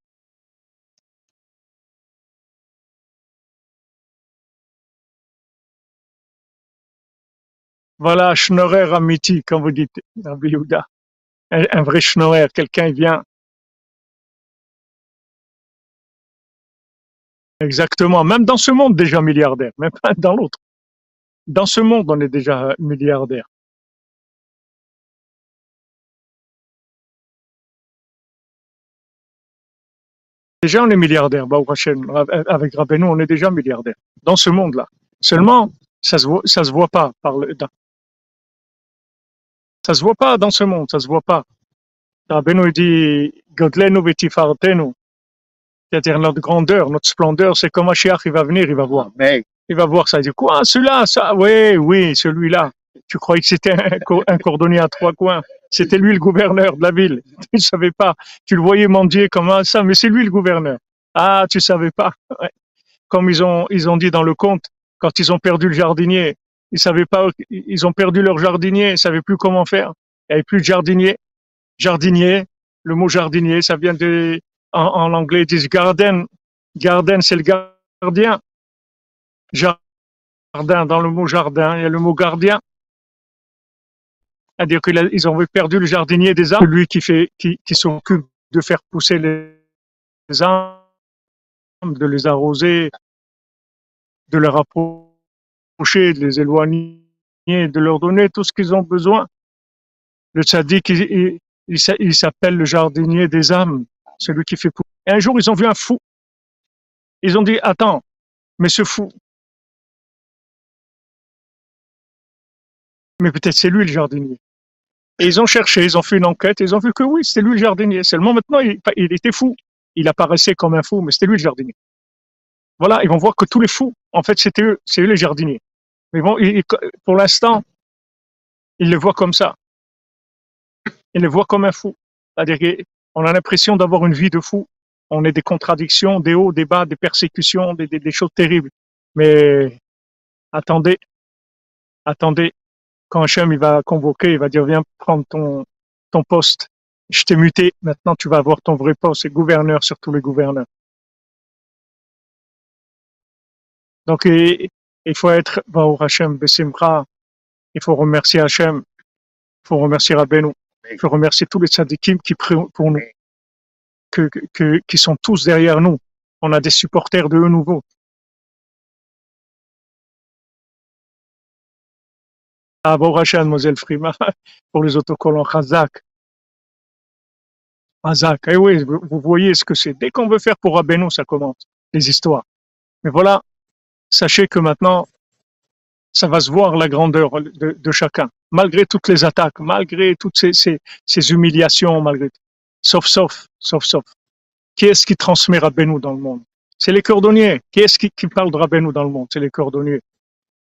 Voilà, Schnorrer Amiti, comme vous dites, Rabbi Yehuda. Un, un vrai Schnorrer, quelqu'un vient. Exactement, même dans ce monde déjà milliardaire, même pas dans l'autre. Dans ce monde, on est déjà milliardaire. Déjà, on est milliardaire, Hashem. Avec Rabbeinu, on est déjà milliardaire. Dans ce monde-là. Seulement, ça se voit, ça se voit pas par le, dans- ça se voit pas dans ce monde, ça se voit pas. Rabbeinu il dit, Godlenu vetifartenu. C'est-à-dire notre grandeur, notre splendeur, c'est comme Mashiach, il va venir, il va voir. Amen. Il va voir ça, il dit, quoi, celui-là, ça, oui, oui, celui-là. Tu croyais que c'était un, co- un cordonnier à trois coins? C'était lui le gouverneur de la ville. Tu ne savais pas. Tu le voyais mendier comme ça, mais c'est lui le gouverneur. Ah, tu savais pas. Comme ils ont, ils ont dit dans le conte, quand ils ont perdu le jardinier, ils savaient pas, ils ont perdu leur jardinier, ils savaient plus comment faire. Il n'y avait plus de jardinier. Jardinier, le mot jardinier, ça vient de, en, en anglais, ils disent garden. Garden, c'est le gardien. Jardin, dans le mot jardin, il y a le mot gardien. C'est-à-dire qu'ils ont perdu le jardinier des arbres, lui qui fait, qui, qui s'occupe de faire pousser les, les arbres, de les arroser, de leur apporter approcher, de les éloigner, de leur donner tout ce qu'ils ont besoin. Le tzaddik, il, il s'appelle le jardinier des âmes, celui qui fait pousser. Et un jour, ils ont vu un fou. Ils ont dit, attends, mais ce fou, mais peut-être c'est lui le jardinier. Et ils ont cherché, ils ont fait une enquête, ils ont vu que oui, c'était lui le jardinier. Seulement maintenant, il, était fou. Il apparaissait comme un fou, mais c'était lui le jardinier. Voilà, ils vont voir que tous les fous, en fait, c'était eux, c'est eux les jardiniers. Mais bon, pour l'instant, ils le voient comme ça. Ils le voient comme un fou. C'est-à-dire qu'on a l'impression d'avoir une vie de fou. On est des contradictions, des hauts, des bas, des persécutions, des- des choses terribles. Mais attendez, attendez. Quand Hachem il va convoquer, il va dire viens prendre ton, ton poste. Je t'ai muté, maintenant tu vas avoir ton vrai poste, c'est gouverneur sur tous les gouverneurs. Donc il, faut être Baruch Hachem Besimcha, il faut remercier Hachem, il faut remercier Rabbeinu, il faut remercier tous les tzadikim qui prient pour nous, que, que, qui sont tous derrière nous. On a des supporters de eux nouveaux. Ah, Hachem, Mademoiselle Frima, pour les autocollants Chazak. Chazak, eh oui, vous, voyez ce que c'est. Dès qu'on veut faire pour Rabbeinu, ça commence, les histoires. Mais voilà, sachez que maintenant, ça va se voir la grandeur de, chacun, malgré toutes les attaques, malgré toutes ces, humiliations, malgré sauf, sauf, sauf, sauf. Qui est-ce qui transmet Rabbeinu dans le monde? C'est les cordonniers. Qui est-ce qui, qui parle de Rabbeinu dans le monde? C'est les cordonniers.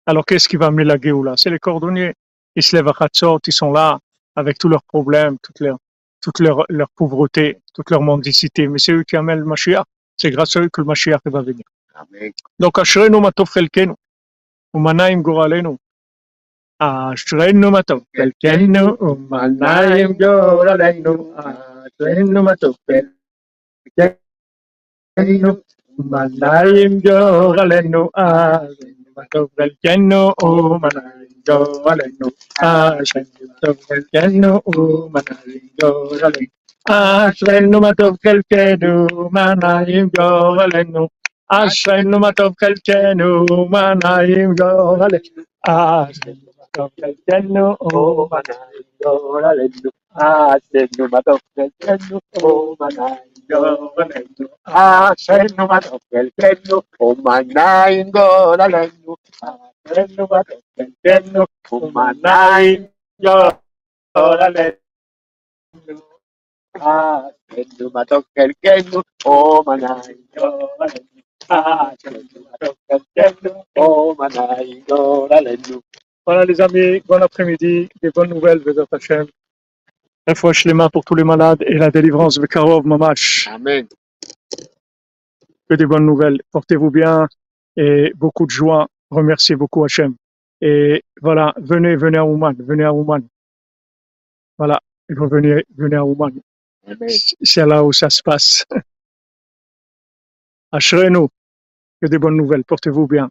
Alors qu'est-ce qui va amener la Géoula? C'est les cordonniers. Ils se lèvent à Khatsot, ils sont là avec tous leurs problèmes, toute leur, toute leur, leur pauvreté, toute leur mendicité. Mais c'est eux qui amènent le Mashiach. C'est grâce à eux que le Mashiach va venir. Amen. Donc, Ashrenu matov chelkenu, umanaim goralenu. Ashrenu matov chelkenu, umanaim goralenu. Ashrenu matov chelkenu, umanaim goralenu. Ashrenu matov kelkenu manayim yo valenu. Ashrenu matov kelkenu manayim yo valenu. Ashrenu matov kelkenu manayim yo valenu. Asenu madofel kenu omanaingo lelenu. Asenu madofel kenu omanaingo lelenu. Asenu madofel kenu omanaingo lelenu. Voilà les amis, bon après-midi, des bonnes nouvelles, Bézat chaîne. Les mains pour tous les malades et la délivrance, Vekarov Mamash. Amen. Que des bonnes nouvelles. Portez-vous bien et beaucoup de joie. Remerciez beaucoup Hachem. Et voilà, venez, venez à Ouman, venez à Ouman. Voilà, venir, venez à Ouman. C'est là où ça se passe. Ashrenu, que des bonnes nouvelles. Portez-vous bien.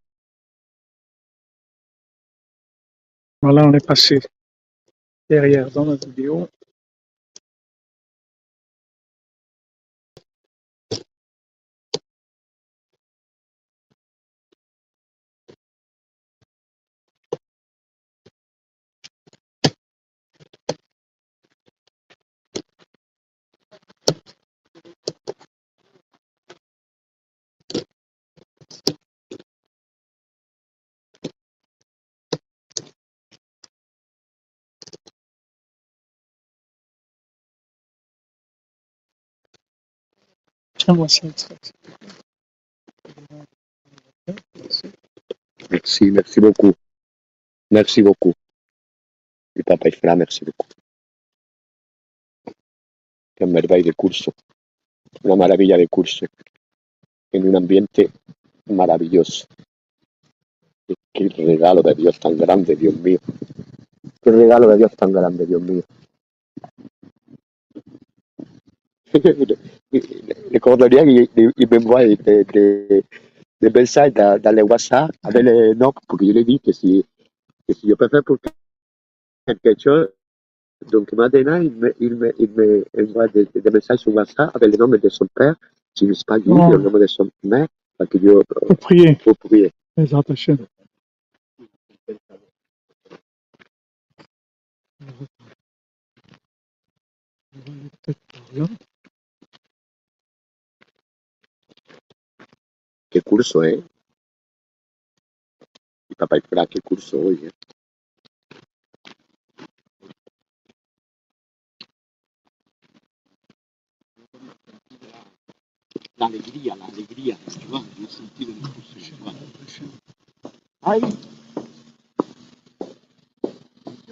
Voilà, on est passé derrière dans la vidéo. Ça. ça. Merci, merci beaucoup. Merci beaucoup. Et papa Ifra, merci beaucoup. Qué merveille de curso. Una maravilla de curso. en un ambiente maravilloso. Qué regalo de Dios tan grande, Dios mío. Qué regalo de Dios tan grande, Dios mío. les coordonnées, ils, ils, ils m'envoient des, des, des messages dans, dans les WhatsApp avec les noms pour que je les dis que si, que si je peux faire pour quelque chose, donc maintenant, il me, il me, il me envoie des, des messages sur WhatsApp avec le nom de son père, si je ne sais pas lui, Ouais. le nom de son mère, parce que je Pour prier. peux prier. Peut-être ¿Qué curso, eh? Y papá, ¿y para qué curso hoy. Eh? La alegría, la alegría de yo he sentido el curso ¡Ay!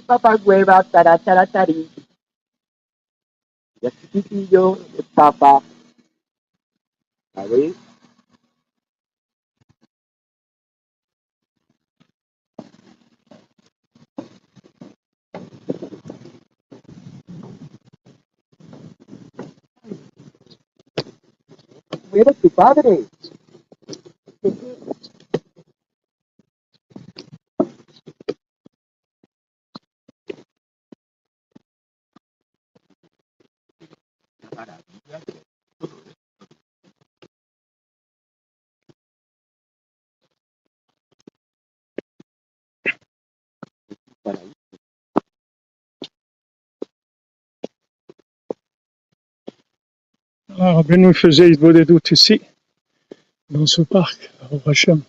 Papá hueva, taratararí. Ya chiquitillo, papá. A ver. Muere tu padre. Rabbeinu faisait des doutes ici, dans ce parc, au Hachem.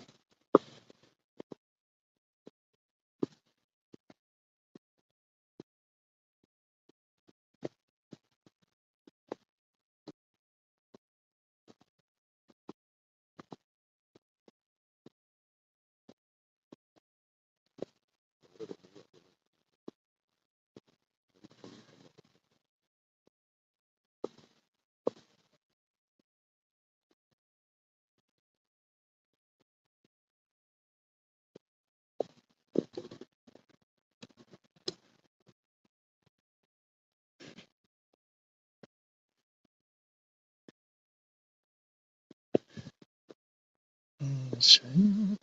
嗯行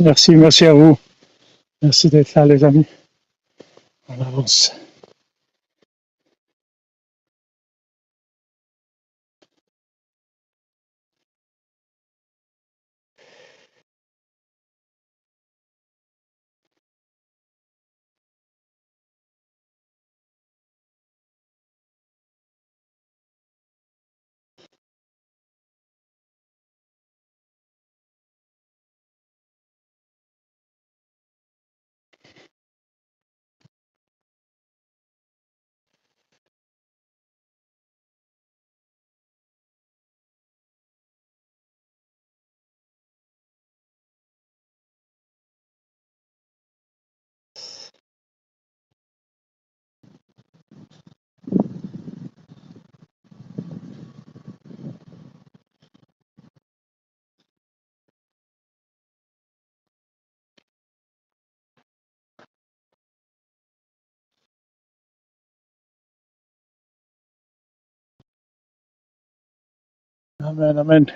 Merci, merci à vous. Merci d'être là, les amis. On avance. Amen, Amen.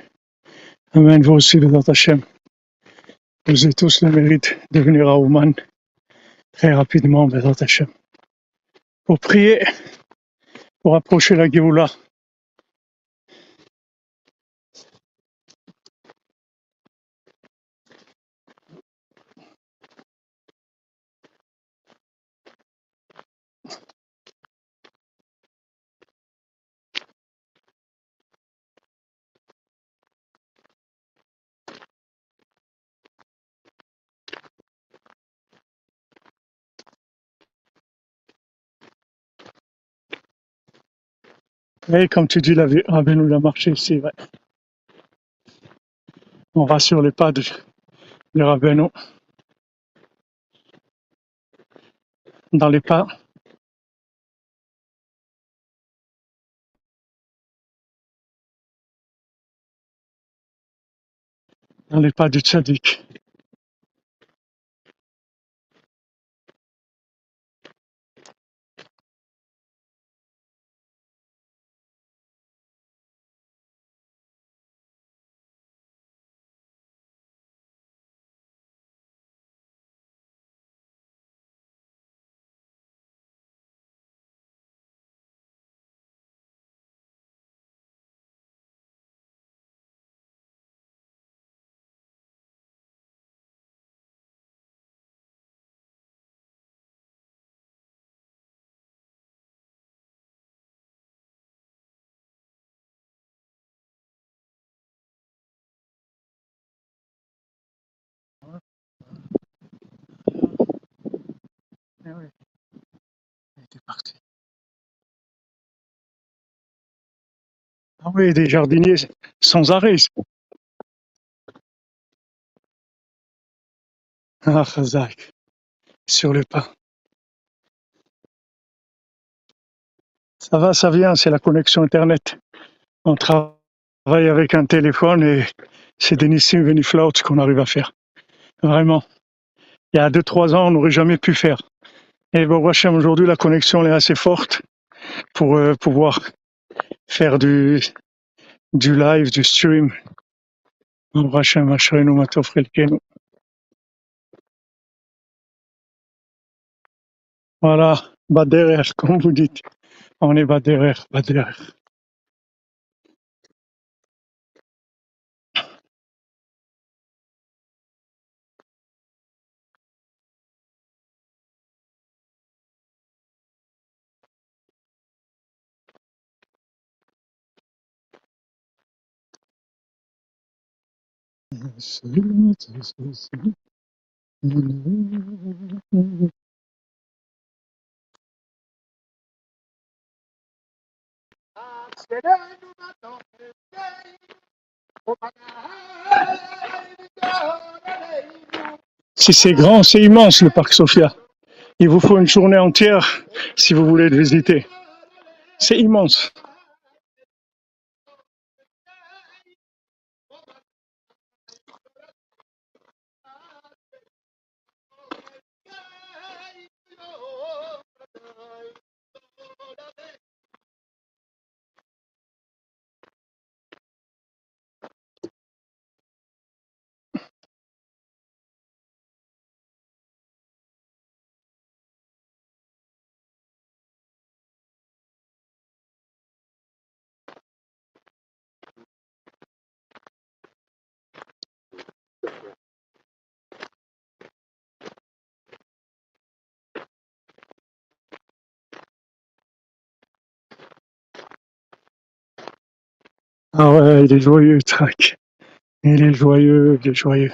Amen, vous aussi, Bézat Hachem. Vous avez tous le mérite de venir à Ouman très rapidement, Bézat Hachem. Pour prier, pour approcher la Géoula. Et comme tu dis, la vie- Rabbeinu l'a marché ici, ouais. On va sur les pas de, de Rabbeinu, dans les pas. dans les pas du tzaddik. Oui, des jardiniers sans arrêt. Ah, Chazak, sur le pas. Ça va, ça vient, c'est la connexion Internet. On travaille avec un téléphone et c'est des Nissim Veniflaut qu'on arrive à faire. Vraiment. Il y a deux, trois ans, on n'aurait jamais pu faire. Et bon, aujourd'hui, la connexion est assez forte pour euh, pouvoir faire du, du live, du stream. Bon, Hachem, Ashrenu Matov Chelkenu. Voilà, Baderer, comme vous dites. On est Baderer, Baderer. C'est grand, c'est immense le parc Sofia. Il vous faut une journée entière si vous voulez le visiter. C'est immense. Il est joyeux, Trac. Il est joyeux, il est joyeux.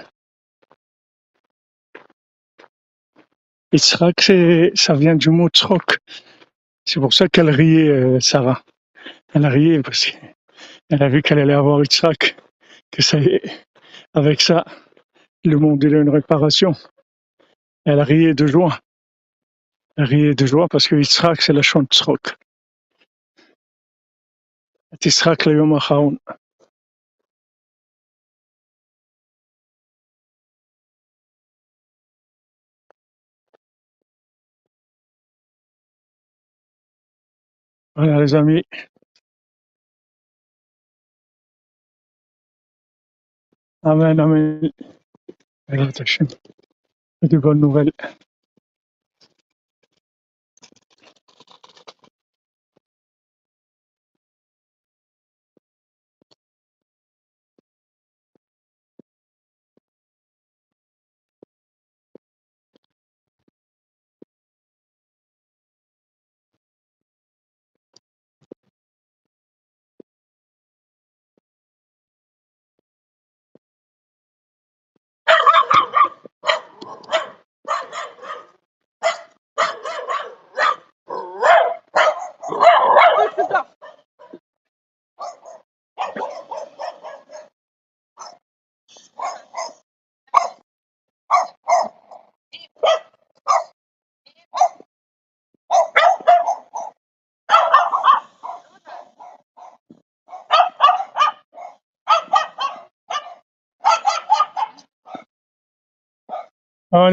Yitzhak, ça vient du mot tzrok. C'est pour ça qu'elle riait, euh, Sarah. Elle rié parce qu'elle a vu qu'elle allait avoir Yitzhak, que ça avec ça, le monde il a une réparation. Elle rié de joie. Elle riait de joie parce que Yitzhak, c'est la chante tzrok. Yitzhak le yom Voilà les amis. Ah amen, amen. C'est de bonnes nouvelles.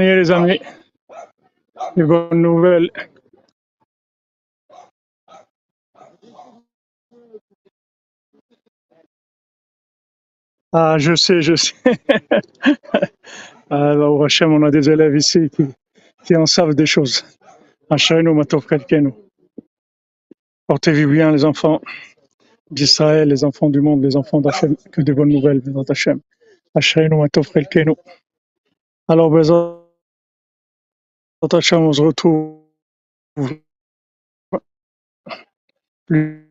Les amis. Des bonnes nouvelles. Ah, je sais, je sais. Ah, au Hachem, on a des élèves ici qui, en savent des choses. Portez-vous bien, les enfants d'Israël, les enfants du monde, les enfants d'Hachem. Que de bonnes nouvelles, Bézat Hashem. Ashrenu matov chelkenu. Alors, Bézat On se retrouve plus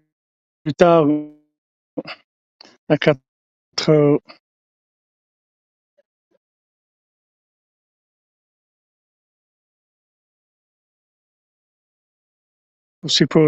tard à 4 heures. aussi pour